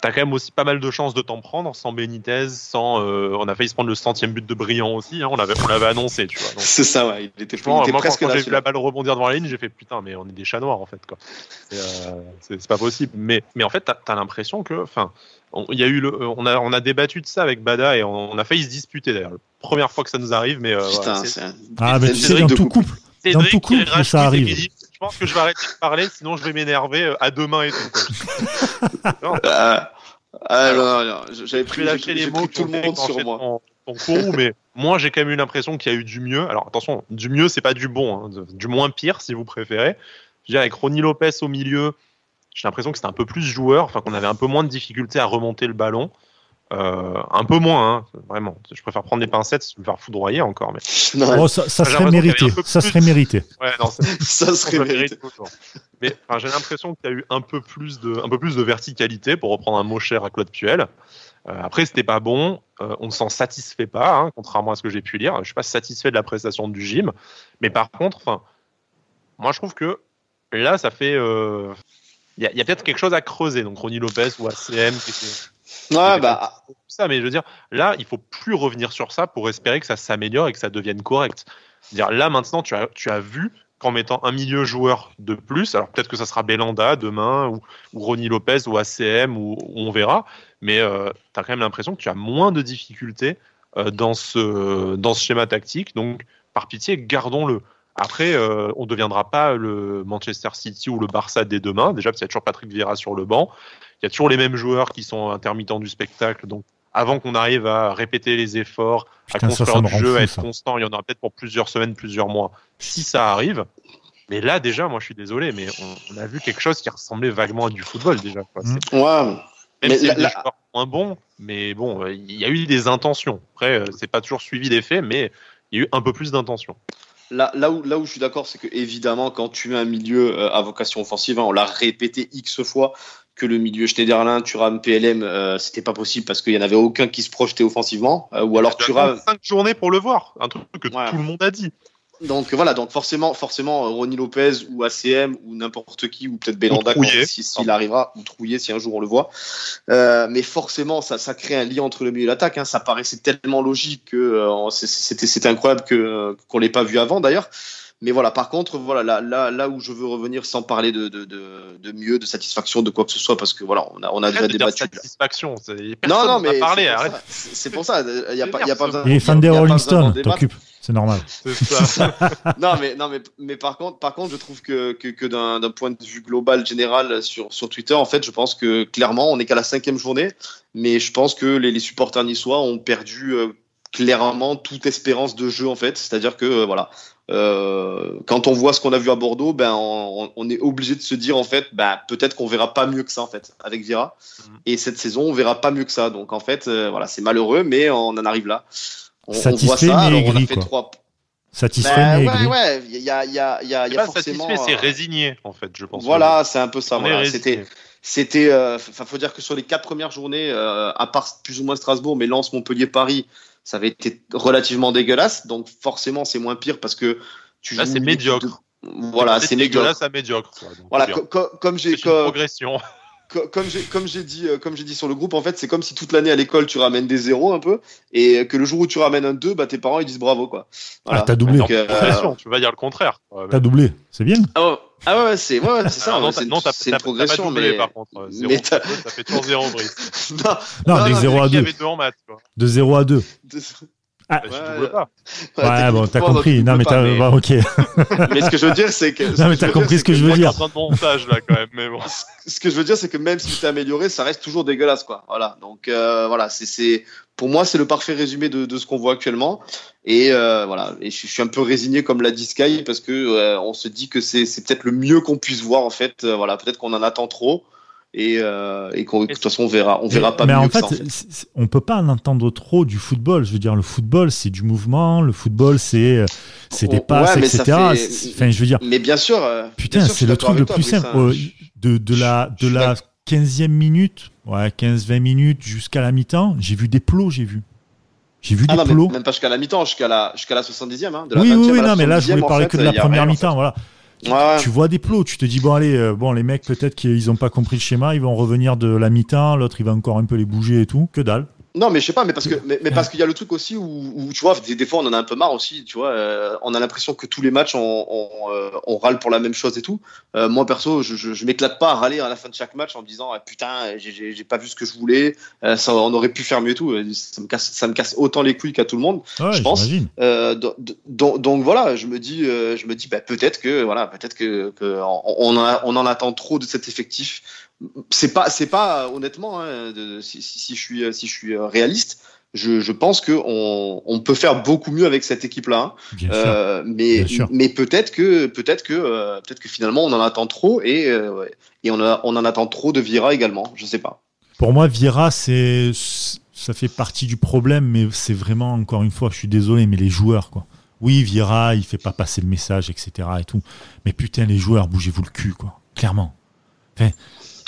t'as quand même aussi pas mal de chances de t'en prendre sans Benitez, sans. on a failli se prendre le centième but de Brillant aussi. Hein, on l'avait, on l'avait annoncé, tu vois. C'est ça, ouais. Il était, il était presque quand, j'ai vu la balle rebondir devant la ligne, j'ai fait putain, mais on est des chats noirs en fait, quoi. C'est, pas possible. Mais, mais en fait, t'as, as, l'impression que, enfin, il y a eu le, on a, on a débattu de ça avec Bada et on, a failli se disputer d'ailleurs. Première fois que ça nous arrive, mais. Putain, c'est, Ah, mais tu sais, dans tout couple. Dans tout couple, ça arrive je pense que je vais arrêter de parler, sinon je vais m'énerver euh, à demain et tout. non. Ah, ah non, non, j'avais pris, lâcher les mots tout le monde sur moi. Ton, ton mais moi j'ai quand même eu l'impression qu'il y a eu du mieux. Alors attention, du mieux c'est pas du bon, hein, du moins pire si vous préférez. Je veux dire, avec Ronnie Lopez au milieu, j'ai l'impression que c'était un peu plus joueur, enfin qu'on avait un peu moins de difficulté à remonter le ballon. Euh, un peu moins, hein, vraiment. Je préfère prendre des pincettes, me faire foudroyer encore. Mais... Oh, ça, serait mérité. Ça serait mérité. Ouais, non, ça serait mérité. Mais j'ai l'impression qu'il y a eu un peu plus de, un peu plus de verticalité, pour reprendre un mot cher à Claude Puel. Euh, après, c'était pas bon. Euh, on ne s'en satisfait pas, hein, contrairement à ce que j'ai pu lire. Je suis pas satisfait de la prestation du gym. Mais par contre, moi, je trouve que là, ça fait. Il y a, a peut-être quelque chose à creuser. Donc, Ronnie Lopez ou ACM qui était Ouais, bah. Ça, mais je veux dire, là, il faut plus revenir sur ça pour espérer que ça s'améliore et que ça devienne correct. Dire là maintenant, tu as, tu as vu qu'en mettant un milieu joueur de plus, alors peut-être que ça sera Belanda demain ou, ou Ronnie Lopez ou ACM ou, on verra, mais euh, tu as quand même l'impression que tu as moins de difficultés euh, dans, ce, dans ce schéma tactique. Donc, par pitié, gardons-le. Après, euh, on ne deviendra pas le Manchester City ou le Barça dès demain. Déjà, parce qu'il y a toujours Patrick Vieira sur le banc. Il y a toujours les mêmes joueurs qui sont intermittents du spectacle. Donc, avant qu'on arrive à répéter les efforts, à construire du jeu, à être constant, il y en aura peut-être pour plusieurs semaines, plusieurs mois. Si ça arrive, mais là déjà, moi je suis désolé, mais on, a vu quelque chose qui ressemblait vaguement à du football déjà. Quoi. Mmh. Ouais. Même mais si des moins bons, mais bon, il y a eu des intentions. Après, euh, c'est pas toujours suivi des faits, mais il y a eu un peu plus d'intentions. Là, là, où, là où je suis d'accord, c'est que évidemment, quand tu as un milieu euh, à vocation offensive, hein, on l'a répété X fois, que le milieu Schneiderlin, Thuram, PLM, euh, c'était pas possible parce qu'il y en avait aucun qui se projetait offensivement. Euh, ou alors Thuram. Cinq journées pour le voir, un truc que tout le monde a dit. Donc voilà, donc forcément, forcément, Ronnie Lopez ou ACM ou n'importe qui ou peut-être Belanda s'il si, arrivera ou Trouillet si un jour on le voit. Euh, mais forcément, ça, ça crée un lien entre le milieu et l'attaque. Hein. Ça paraissait tellement logique que euh, c'était c'était incroyable que qu'on l'ait pas vu avant d'ailleurs. Mais voilà, par contre, voilà, là, là, là où je veux revenir sans parler de, de, de, de mieux, de satisfaction, de quoi que ce soit, parce que voilà, on a, on a déjà débattu. Satisfaction, non, non, mais c'est pour ça, il n'y a, pas, y a pas besoin. Et fan des Rolling Stones, t'occupes. C'est normal. Ça. non, mais, non, mais, mais par contre, par contre, je trouve que, que, que d'un point de vue global, général, sur, sur Twitter, en fait, je pense que clairement, on n'est qu'à la cinquième journée, mais je pense que les, les supporters niçois ont perdu euh, clairement toute espérance de jeu, en fait. C'est-à-dire que, euh, voilà, euh, quand on voit ce qu'on a vu à Bordeaux, ben on, on, est obligé de se dire en fait, ben peut-être qu'on verra pas mieux que ça en fait avec Vira. Mhm. Et cette saison, on verra pas mieux que ça. Donc en fait, euh, voilà, c'est malheureux, mais on en arrive là. On, Satisfait, on voit ça. Alors on a fait trois. Satisfait, ben, ouais, ouais, il y a, y a, y a, y a forcément. Satisfait, c'est résigné en fait, je pense. Voilà, c'est un peu ça. Voilà. C'était c'était euh, faut dire que sur les quatre premières journées à part plus ou moins Strasbourg mais Lens Montpellier Paris ça avait été relativement dégueulasse. Donc forcément, c'est moins pire parce que tu Là, c'est médiocre. Voilà, c'est dégueulasse à médiocre. voilà, comme j'ai progression. comme j'ai comme j'ai dit euh, comme j'ai dit sur le groupe en fait c'est comme si toute l'année à l'école tu ramènes des zéros un peu et que le jour où tu ramènes un 2 bah tes parents ils disent bravo quoi ah t'as doublé Donc, euh, tu vas dire le contraire t'as doublé c'est bien ah, ah ouais c'est ouais, c'est ça Ah, non, c'est une progression pas doublé, mais par contre. Zéro, mais t'as- ça fait toujours zéro, Brice. non, non non, 0 à Il y 2 avait deux en maths, quoi. de 0 à 2 Bah, Ouais, pas. ouais bon t'as compris non mais t'as mais- bah, ok mais ce que je veux dire c'est que non mais t'as compris ce que je veux dire En train de montage, là, quand même, mais bon. ce que je veux dire, c'est que même si tu t'es amélioré, ça reste toujours dégueulasse, quoi. Voilà. Donc euh, voilà, c'est c'est pour moi c'est le parfait résumé de, de ce qu'on voit actuellement. Et euh, voilà, et je, je suis un peu résigné comme l'a dit Sky parce que euh, on se dit que c'est peut-être le mieux qu'on puisse voir en fait. Euh, voilà, peut-être qu'on en attend trop et et qu'on de toute façon on verra, on verra pas mais mieux en que fait, ça. En fait. c'est- c'est- on peut pas en entendre trop du football. Je veux dire, le football, c'est du mouvement. Le football, c'est c'est des passes, etc. fait- Enfin, je veux dire, Mais bien sûr, putain, c'est le truc le plus simple. hein. De, de la, de la. 15e minute, ouais, 15-20 minutes jusqu'à la mi-temps, j'ai vu des plots, j'ai vu. J'ai vu Ah des non, plots. même pas jusqu'à la mi-temps, jusqu'à la, jusqu'à la 70e. Hein, de la Oui, 20e oui, non, mais là, je 70e, voulais parler fait, que de la première en mi-temps, fait. voilà. Ouais. Tu vois des plots, tu te dis, bon, allez, euh, bon, les mecs, peut-être qu'ils n'ont pas compris le schéma, ils vont revenir de la mi-temps, l'autre, il va encore un peu les bouger et tout. Que dalle. Non, mais je sais pas, mais parce que, mais, mais parce qu'il y a le truc aussi où, où, tu vois, des, des fois on en a un peu marre aussi, tu vois, euh, on a l'impression que tous les matchs on, on, euh, on râle pour la même chose et tout. Euh, moi perso, je, je, je m'éclate pas à râler à la fin de chaque match en me disant ah, putain, j'ai- pas vu ce que je voulais, euh, ça, on aurait pu faire mieux et tout. Euh, Ça me casse, ça me casse autant les couilles qu'à tout le monde. Ouais, Je pense. j'imagine. Euh, do- do- donc, voilà, je me dis, euh, je me dis, bah, peut-être que voilà, peut-être que, que on, on en a- on en attend trop de cet effectif. C'est pas, c'est pas honnêtement, hein, de- si, si, si je suis, si je suis euh, réaliste, je, je pense que on, on peut faire beaucoup mieux avec cette équipe-là. hein. Bien sûr. Euh, mais mais peut-être que peut-être que euh, peut-être que finalement on en attend trop et euh, et on, a, on en attend trop de Vira également. Je sais pas. Pour moi, Vira, c'est ça fait partie du problème, mais c'est vraiment encore une fois, je suis désolé, mais les joueurs, quoi. Oui, Vira, il fait pas passer le message, etc. et tout. Mais putain, les joueurs, bougez-vous le cul, quoi. Clairement.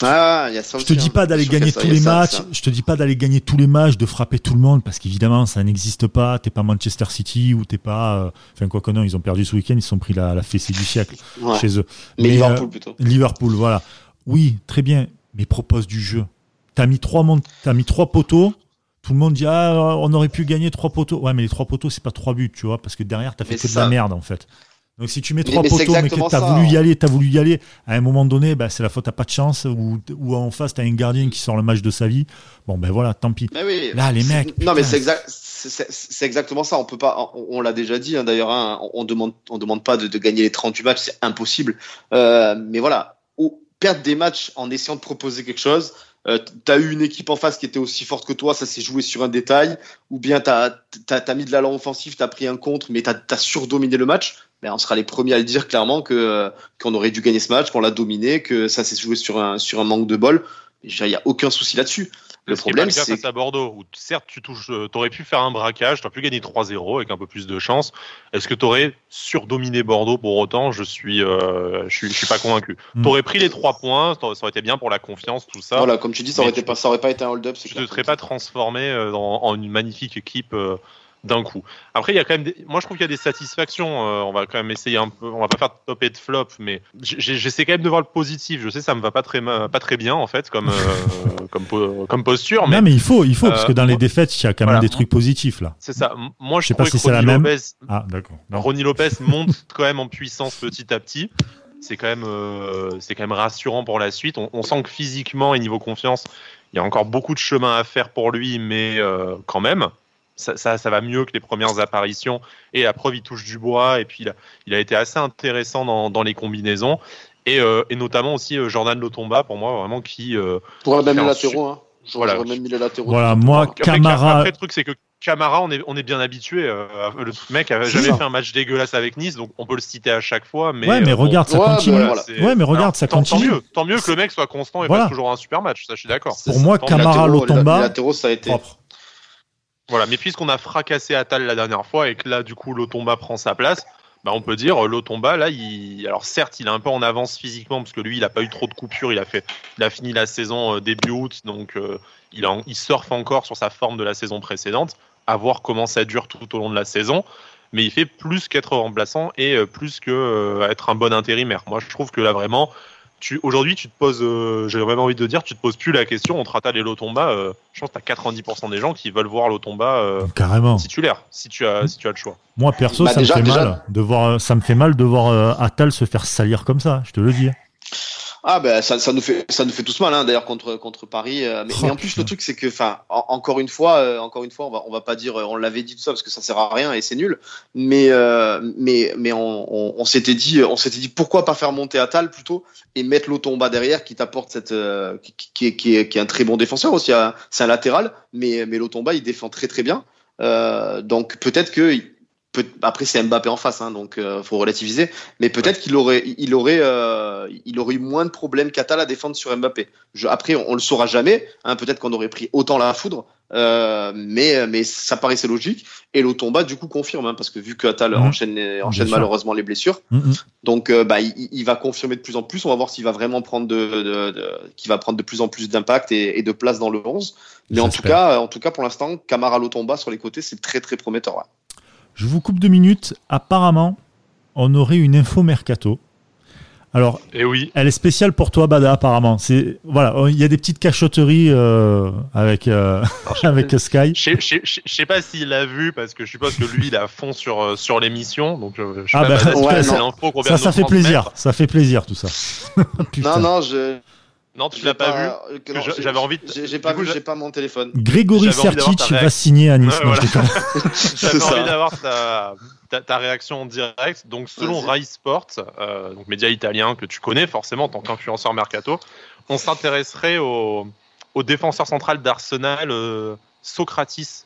Ah, il y a ça Je te aussi, dis pas d'aller gagner tous les ça, matchs. ça. Je te dis pas d'aller gagner tous les matchs, de frapper tout le monde, parce qu'évidemment, ça n'existe pas. T'es pas Manchester City ou t'es pas. euh, Enfin, quoi que non, ils ont perdu ce week-end, ils se sont pris la, la fessée du siècle Ouais. chez eux. Mais, Mais, Liverpool euh, plutôt. Liverpool, voilà. Oui, très bien, mais propose du jeu. T'as mis trois mon- t'as mis trois poteaux. Tout le monde dit ah on aurait pu gagner trois poteaux. Ouais, mais les trois poteaux c'est pas trois buts, tu vois, parce que derrière t'as fait Mais que de la merde en fait. Donc si tu mets trois mais poteaux, mais que t'as voulu y aller, t'as voulu y aller, à un moment donné, bah, c'est la faute à pas de chance ou, ou en face t'as un gardien qui sort le match de sa vie. Bon ben voilà, tant pis. Mais oui. Là, les mecs, Non, mais c'est exact. C'est c'est- c'est exactement ça. On peut pas. On, on l'a déjà dit hein, d'ailleurs. hein, on, on demande. On demande pas de, de gagner les 38 matchs. C'est impossible. Euh, mais voilà. Ou perdre des matchs en essayant de proposer quelque chose. Euh, t'as eu une équipe en face qui était aussi forte que toi, ça s'est joué sur un détail, ou bien t'as as, mis de l'allant offensif, t'as pris un contre, mais t'as as surdominé le match. Ben, on sera les premiers à le dire clairement que euh, qu'on aurait dû gagner ce match, qu'on l'a dominé, que ça s'est joué sur un sur un manque de bol. Il y a aucun souci là-dessus. Le Ce problème, pas le cas c'est face à Bordeaux, où certes tu touches, euh, t'aurais pu faire un braquage, t'aurais pu gagner 3-0 avec un peu plus de chance. Est-ce que t'aurais surdominé Bordeaux pour autant? Je suis, euh, je suis, je suis pas convaincu. Hmm. T'aurais pris les trois points, ça aurait été bien pour la confiance, tout ça. Voilà, comme tu dis, ça aurait, été tu- pas, ça aurait pas été un hold-up. tu te clair. serais pas transformé en une magnifique équipe euh, d'un coup. Après, il y a quand même, des... moi je trouve qu'il y a des satisfactions. euh, on va quand même essayer un peu, on va pas faire de top et de flop, mais j'essaie quand même de voir le positif. Je sais, ça me va pas très, pas très bien en fait, comme, euh, comme, po- comme posture, mais Non mais il faut, il faut, parce Euh, que dans les moi- défaites, il y a quand même Voilà. des trucs positifs là. c'est ça. Moi, je, Je sais pas si que c'est la Ronny même. Lopez, Ah d'accord. Ronny Lopez monte quand même en puissance petit à petit. C'est quand même, euh, c'est quand même rassurant pour la suite. On, on sent que physiquement et niveau confiance, il y a encore beaucoup de chemin à faire pour lui, mais euh, quand même, ça, ça, ça va mieux que les premières apparitions. Et la preuve, il touche du bois et puis il a, il a été assez intéressant dans, dans les combinaisons. Et, euh, et notamment aussi euh, Jordan Lotomba, pour moi, vraiment qui. euh, J'aurais même un latéraux. Hein. J'aurais Voilà. j'aurais même mis les latéraux. Voilà, moi Camara. après, le truc, c'est que Camara, on est, on est bien habitué. euh, le mec avait jamais ça. fait un match dégueulasse avec Nice, donc on peut le citer à chaque fois. Mais, ouais, mais euh, bon, regarde, ça Ouais, continue. voilà. Ouais, mais regarde, Alors, ça tant, tant continue. mieux, tant mieux que le mec soit constant et Voilà. fasse toujours un super match. Ça, je suis d'accord. Pour moi, Tant Camara, Lotomba, Les latéraux, ça a été. propre. Voilà, mais puisqu'on a fracassé Atal la dernière fois et que là, du coup, Lotomba prend sa place, bah, on peut dire euh, Lotomba, là, alors certes, il est un peu en avance physiquement parce que lui, il a pas eu trop de coupures. Il a fait, il a fini la saison euh, début août, donc euh, il, il surfe encore sur sa forme de la saison précédente. À voir comment ça dure tout au long de la saison. Mais il fait plus qu'être remplaçant et plus que euh, un bon intérimaire. Moi, je trouve que là, vraiment, tu, aujourd'hui, tu te poses, euh, j'avais vraiment envie de dire, tu te poses plus la question entre Atal et Lotomba. Euh, je pense que tu as 90% des gens qui veulent voir Lotomba euh, Carrément. titulaire, si tu as, si tu as le choix. Moi, perso, Bah, ça, déjà- me fait déjà- mal de voir, ça me fait mal de voir euh, Attal se faire salir comme ça, je te le dis. Ah ben ça, ça nous fait ça nous fait tous mal hein, d'ailleurs contre contre Paris. euh, mais, Oh, mais en plus putain. le truc c'est que enfin en- encore une fois euh, encore une fois on va on va pas dire euh, on l'avait dit tout ça parce que ça sert à rien et c'est nul. Mais euh, mais mais on, on, on s'était dit on s'était dit pourquoi pas faire monter Atal plutôt et mettre Lotomba derrière qui t'apporte cette euh, qui, qui, est, qui, est, qui est un très bon défenseur aussi. hein. C'est un latéral mais mais Lotomba il défend très très bien. Euh, donc peut-être que peut, après c'est Mbappé en face, hein, donc euh, faut relativiser. Mais peut-être qu'il aurait, il aurait, euh, il aurait eu moins de problèmes qu'Atal à défendre sur Mbappé. Je, après, on, on le saura jamais. Hein, peut-être qu'on aurait pris autant la foudre, euh, mais mais ça paraissait logique. Et l'Otomba du coup confirme, hein, parce que vu que Atal Mhm. enchaîne, les- enchaîne malheureusement les blessures, Mm, mm. donc euh, bah, il, il va confirmer de plus en plus. On va voir s'il va vraiment prendre de, de, de- qu'il va prendre de plus en plus d'impact et, et de place dans le 11. Mais en tout cas, en tout cas pour l'instant, Camara Lotomba sur les côtés, c'est très très prometteur. ouais. Je vous coupe deux minutes. Apparemment, on aurait une info mercato. Alors, Et oui, elle est spéciale pour toi, Bada, apparemment. C'est voilà, il y a des petites cachotteries euh, avec euh, avec Sky. je sais- pas s'il l'a vu parce que je suppose que lui il est à fond sur euh, sur l'émission, donc euh, je sais Ah pas bah, ouais, Ça, ça fait plaisir. Ça fait plaisir tout ça. Non, non, je. Non, tu l'as pas vu. euh, j'avais envie de- J'ai pas coup, vu, j'a- j'ai pas mon téléphone. Grégory Sertic va signer à Nice. Ouais, Non, je voilà. déconne. J'avais envie d'avoir ta, ta, ta réaction en direct. Donc, selon. Rai Sport, euh, donc média italien que tu connais forcément en tant qu'influenceur mercato, on s'intéresserait au, au défenseur central d'Arsenal, euh, Socratis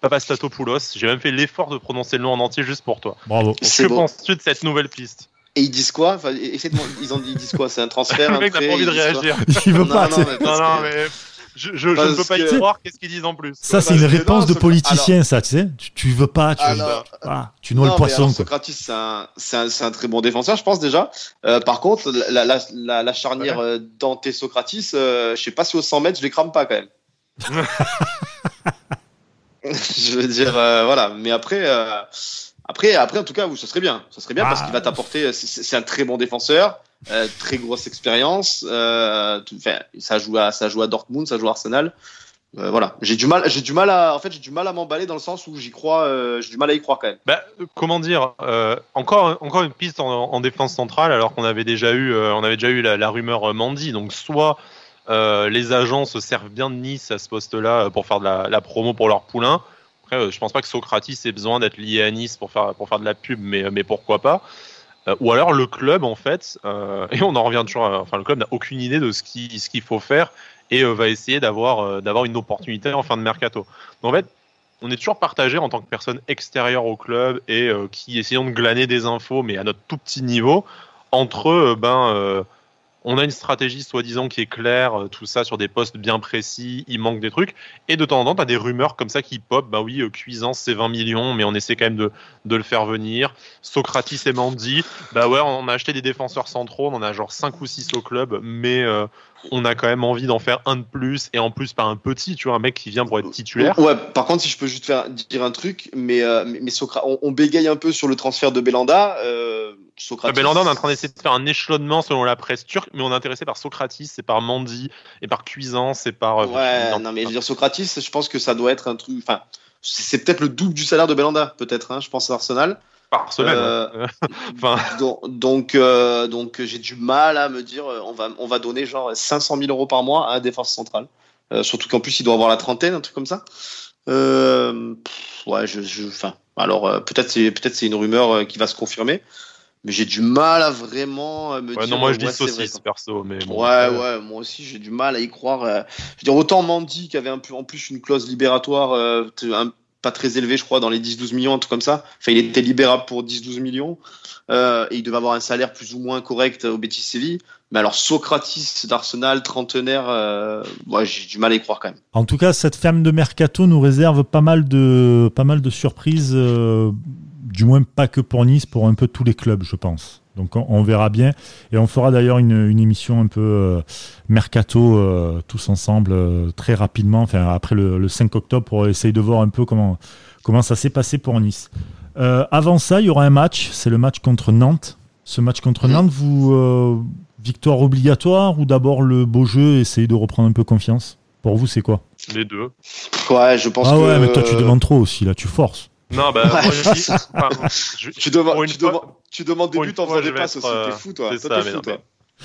Papastatopoulos. J'ai même fait l'effort de prononcer le nom en entier juste pour toi. Bravo. Que penses-tu de cette nouvelle piste? Et ils disent quoi enfin, essaie de- Ils ont ils disent quoi C'est un transfert Le mec n'a pas envie de réagir. Il veut Non, pas. non, mais Non, parce non, que- mais je, je, je ne peux pas y que- croire. Qu'est-ce qu'ils disent en plus Ça, c'est une réponse non, de politicien, ça, tu sais. Tu, tu veux pas, tu, non. ah, tu noies Non, le poisson. alors. Socratis, c'est un, c'est un, c'est un très bon défenseur, je pense déjà. Euh, par contre, la, la, la, la charnière euh, Dante-Socratis, euh, je sais pas si au 100 mètres, je les crame pas quand même. je veux dire, euh, voilà. Mais après, euh, après, après, en tout cas, ce serait bien. Ce serait bien parce Ah. qu'il va t'apporter. C'est un très bon défenseur, euh, très grosse expérience. Euh, ça joue à, ça joue à Dortmund, ça joue à Arsenal. Euh, voilà. J'ai du mal, j'ai du mal à, en fait, j'ai du mal à m'emballer dans le sens où j'y crois. euh, j'ai du mal à y croire quand même. Bah, comment dire euh, encore, encore une piste en, en défense centrale, alors qu'on avait déjà eu, on avait déjà eu la, la rumeur Mandy. Donc, soit les agents se servent bien de Nice à ce poste-là pour faire de la, la promo pour leur poulain. Après, euh, je pense pas que Socratis ait besoin d'être lié à Nice pour faire, pour faire de la pub, mais, mais pourquoi pas. Euh, ou alors le club, en fait, euh, et on en revient toujours, enfin, le club n'a aucune idée de ce qu'il ce qu'il faut faire et euh, va essayer d'avoir euh, d'avoir une opportunité en fin de mercato. En fait, on est toujours partagé en tant que personne extérieure au club et euh, qui essayons de glaner des infos, mais à notre tout petit niveau, entre euh, ben euh, on a une stratégie soi-disant qui est claire, euh, tout ça sur des postes bien précis, il manque des trucs, et de temps en temps, tu as des rumeurs comme ça qui pop, bah oui, euh, Cuisance c'est 20 millions, mais on essaie quand même de, le faire venir. Socratis et Mandy, bah ouais, on a acheté des défenseurs centraux, on en a genre 5 ou 6 au club, mais euh, on a quand même envie d'en faire un de plus, et en plus pas un petit, tu vois, un mec qui vient pour être titulaire. Ouais, par contre, si je peux juste faire dire un truc, mais, euh, mais, mais Socra- on, on bégaye un peu sur le transfert de Belanda. Euh, Socrates. Ah, Belanda, on est en train d'essayer de faire un échelonnement selon la presse turque, mais on est intéressé par Socratis, et par Mandy, et par Cuisance, et par. euh, Ouais, non, non, mais je veux dire, Socratis, je pense que ça doit être un truc. Enfin, c'est peut-être le double du salaire de Belanda, peut-être, hein, je pense à Arsenal. Par semaine. Euh, hein. enfin, Donc, donc, euh, donc j'ai du mal à me dire, euh, on va, on va donner genre 500 000 euros par mois à un défense central. Euh, surtout qu'en plus, il doit avoir la trentaine, un truc comme ça. Euh, pff, ouais, je, je, enfin, alors euh, peut-être c'est, peut-être c'est une rumeur euh, qui va se confirmer, mais j'ai du mal à vraiment euh, me ouais, dire. non, moi je dis ouais, saucisse, perso, mais bon. Ouais, euh, ouais, moi aussi j'ai du mal à y croire. euh. Je veux dire, autant Mandy qui avait un en plus une clause libératoire euh, un- pas très élevée, je crois, dans les 10-12 millions, un truc comme ça. Enfin, il était libérable pour 10-12 millions euh, et il devait avoir un salaire plus ou moins correct au Betis Séville. Mais alors Socratis d'Arsenal, trentenaire, euh, ouais, j'ai du mal à y croire quand même. En tout cas, cette ferme de mercato nous réserve pas mal de, pas mal de surprises, euh, du moins pas que pour Nice, pour un peu tous les clubs, je pense. Donc on, on verra bien. Et on fera d'ailleurs une, une émission un peu euh, mercato euh, tous ensemble euh, très rapidement, enfin après le, le 5 octobre, pour essayer de voir un peu comment, comment ça s'est passé pour Nice. Euh, avant ça, il y aura un match, c'est le match contre Nantes. Ce match contre. Nantes, vous, euh, Victoire obligatoire ou d'abord le beau jeu, essayer de reprendre un peu confiance? Pour vous, c'est quoi? Les deux. Ouais, je pense ah que. ouais, mais toi tu demandes trop aussi, là, tu forces. Non, bah, moi, je dis, enfin, je- Tu, demandes- tu, fois- tu demandes des buts en faisant je des vais passes être, aussi. T'es euh, fou, toi. c'est Toi, ça, fou, non, toi.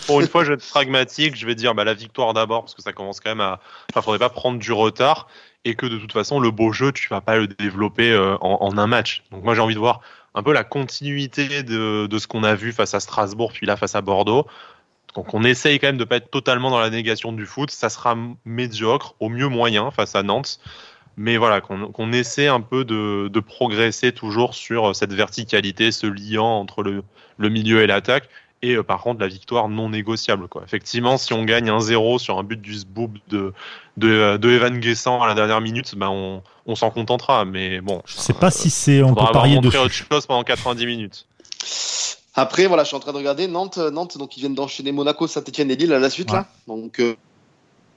Pour une fois, je vais être pragmatique. Je vais dire bah, la victoire d'abord parce que ça commence quand même à. Enfin, faudrait pas prendre du retard et que de toute façon, le beau jeu, tu vas pas le développer euh, en, en un match. Donc, moi, j'ai envie de voir un peu la continuité de, de ce qu'on a vu face à Strasbourg, puis là face à Bordeaux. Donc, on essaye quand même de pas être totalement dans la négation du foot. Ça sera médiocre, au mieux moyen face à Nantes. Mais voilà, qu'on essaie un peu de, de progresser toujours sur cette verticalité, ce liant entre le, le milieu et l'attaque. Et euh, par contre, la victoire non négociable. Quoi. Effectivement, si on gagne 1-0 sur un but du Zboob de, de, euh, de Evan Guessant à la dernière minute, ben on, on s'en contentera. Mais bon, Je sais pas si c'est. On on peut va parier montrer autre chose pendant 90 minutes. Après, voilà, je suis en train de regarder Nantes, Nantes, donc ils viennent d'enchaîner Monaco, Saint-Etienne et Lille à la suite Ouais. là. Donc euh,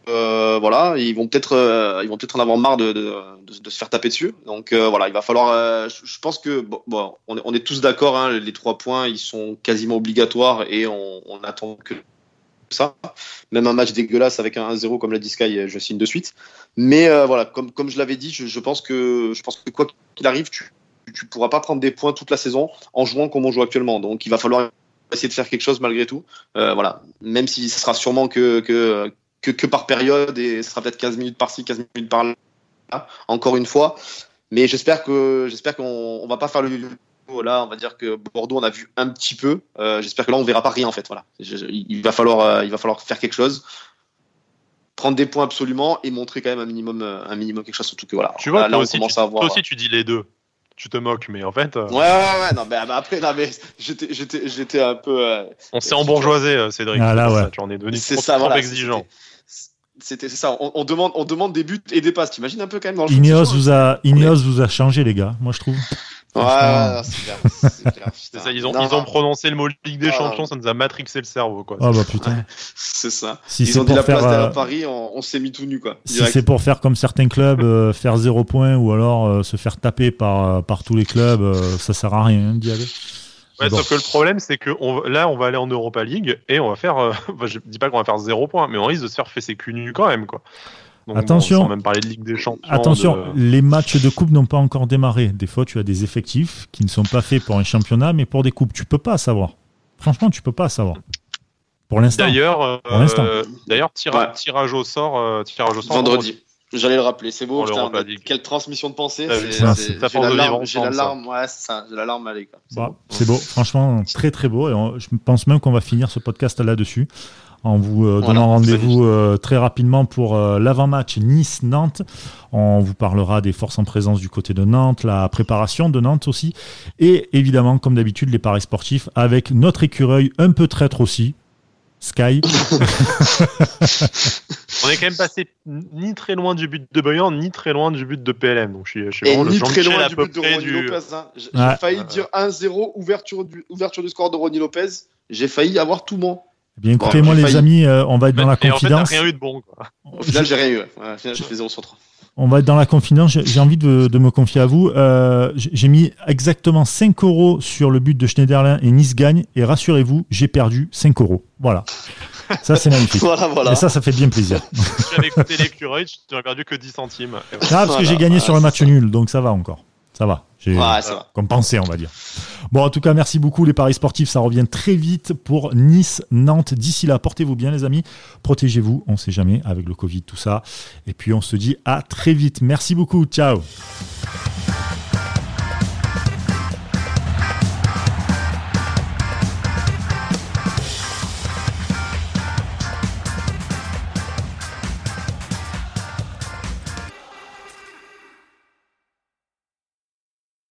euh, voilà, ils vont peut-être, euh, ils vont peut-être en avoir marre de, de, se faire taper dessus. Donc euh, voilà, il va falloir. je, pense que bon, on, est, on est tous d'accord, hein, les trois points, ils sont quasiment obligatoires et on, attend que ça. Même un match dégueulasse avec un 1-0 comme l'a Sky, je signe de suite. Mais voilà, comme, comme je l'avais dit, je, pense que je pense que quoi qu'il arrive, tu tu pourras pas prendre des points toute la saison en jouant comme on joue actuellement. Donc il va falloir essayer de faire quelque chose malgré tout. Voilà, même si ce sera sûrement que, que, que par période et ce sera peut-être 15 minutes par-ci, 15 minutes par-là, encore une fois. Mais j'espère que j'espère qu'on on va pas faire le là, on va dire que Bordeaux on a vu un petit peu. Euh, j'espère que là on verra pas rien en fait. Voilà, Je- je- il va falloir euh, il va falloir faire quelque chose, prendre des points absolument et montrer quand même un minimum euh, un minimum quelque chose surtout que voilà. Tu vois, là, on aussi, commence tu, à avoir. toi aussi, tu dis les deux. Tu te moques, mais en fait, euh, Ouais, ouais, ouais, non, mais, mais après, non, mais j'étais, j'étais, j'étais un peu. euh, on s'est embourgeoisé, Cédric. Ah, là, ouais. ça, tu en es devenu c'est trop, ça, trop voilà. exigeant. C'était, ça. On, on demande, on demande des buts et des passes. T'imagines un peu quand même dans le Ineos foot, vous a, Ineos vous a changé, les gars, moi je trouve. Ouais, c'est clair. C'est ça, ils ont, Non, ils ont prononcé le mot Ligue des Ah. Champions, ça nous a matrixé le cerveau. Quoi. Ah bah putain. C'est ça. Si Ils c'est ont dit pour la place faire. derrière euh, Paris, on, on s'est mis tout nu, quoi. Si c'est pour faire comme certains clubs, euh, faire zéro point ou alors euh, se faire taper par, par tous les clubs, euh, ça sert à rien hein, d'y aller. Ouais, Bon. Sauf que le problème, c'est que on, là, on va aller en Europa League et on va faire. euh, enfin, je dis pas qu'on va faire zéro point, mais on risque de se faire fesser cul nu quand même. Quoi. Donc, Attention. Bon, sans même parler de Ligue des Champions. Attention, de- les matchs de coupe n'ont pas encore démarré. Des fois, tu as des effectifs qui ne sont pas faits pour un championnat, mais pour des coupes. Tu peux pas savoir. Franchement, tu peux pas savoir. Pour l'instant. D'ailleurs, euh, Pour l'instant. d'ailleurs, tira- Ouais. tirage au sort, euh, tirage au sort vendredi. J'allais le rappeler, c'est beau. Putain, quelle transmission de pensée. J'ai la larme, j'ai la ouais, c'est ça. J'ai la larme allez, quoi. C'est Bah, bon. C'est beau, franchement, très très beau. Et on- je pense même qu'on va finir ce podcast là-dessus, en vous euh, Voilà, donnant rendez-vous euh, très rapidement pour euh, l'avant-match Nice-Nantes. On vous parlera des forces en présence du côté de Nantes, la préparation de Nantes aussi, et évidemment, comme d'habitude, les paris sportifs avec notre écureuil un peu traître aussi. Sky, On est quand même passé ni très loin du but de Boyan, ni très loin du but de PLM. Donc je suis, je suis vraiment le ni très Jean-Michel loin du but de Ronny du. Lopez. hein. J'ai Ouais. failli dire 1-0, ouverture du, ouverture du score de Ronny Lopez. J'ai failui avoir tout bon. eh bien écoutez, Bon, moi j'ai les failli. amis, euh, on va être dans la Et en fait, confidence. rien eu de bon. Quoi. Au final, j'ai rien eu. Ouais, au final, j'ai fait 0 sur 3. On va être dans la confidence. J'ai envie de, de me confier à vous. Euh, j'ai mis exactement 5 euros sur le but de Schneiderlin et Nice gagne. Et rassurez-vous, j'ai perdu 5 euros. Voilà. Ça, c'est magnifique. Voilà, voilà. Et ça, ça fait bien plaisir. Si j'avais écouté l'écureuil, tu n'aurais perdu que 10 centimes. Ah, parce que Voilà, j'ai gagné voilà, sur le match ça. nul, donc ça va encore. Ça va. J'ai Ouais, ça va. compensé, on va dire. Bon, en tout cas, merci beaucoup les paris sportifs. Ça revient très vite pour Nice, Nantes. D'ici là, portez-vous bien, les amis. Protégez-vous. On ne sait jamais avec le Covid, tout ça. Et puis, on se dit à très vite. Merci beaucoup. Ciao.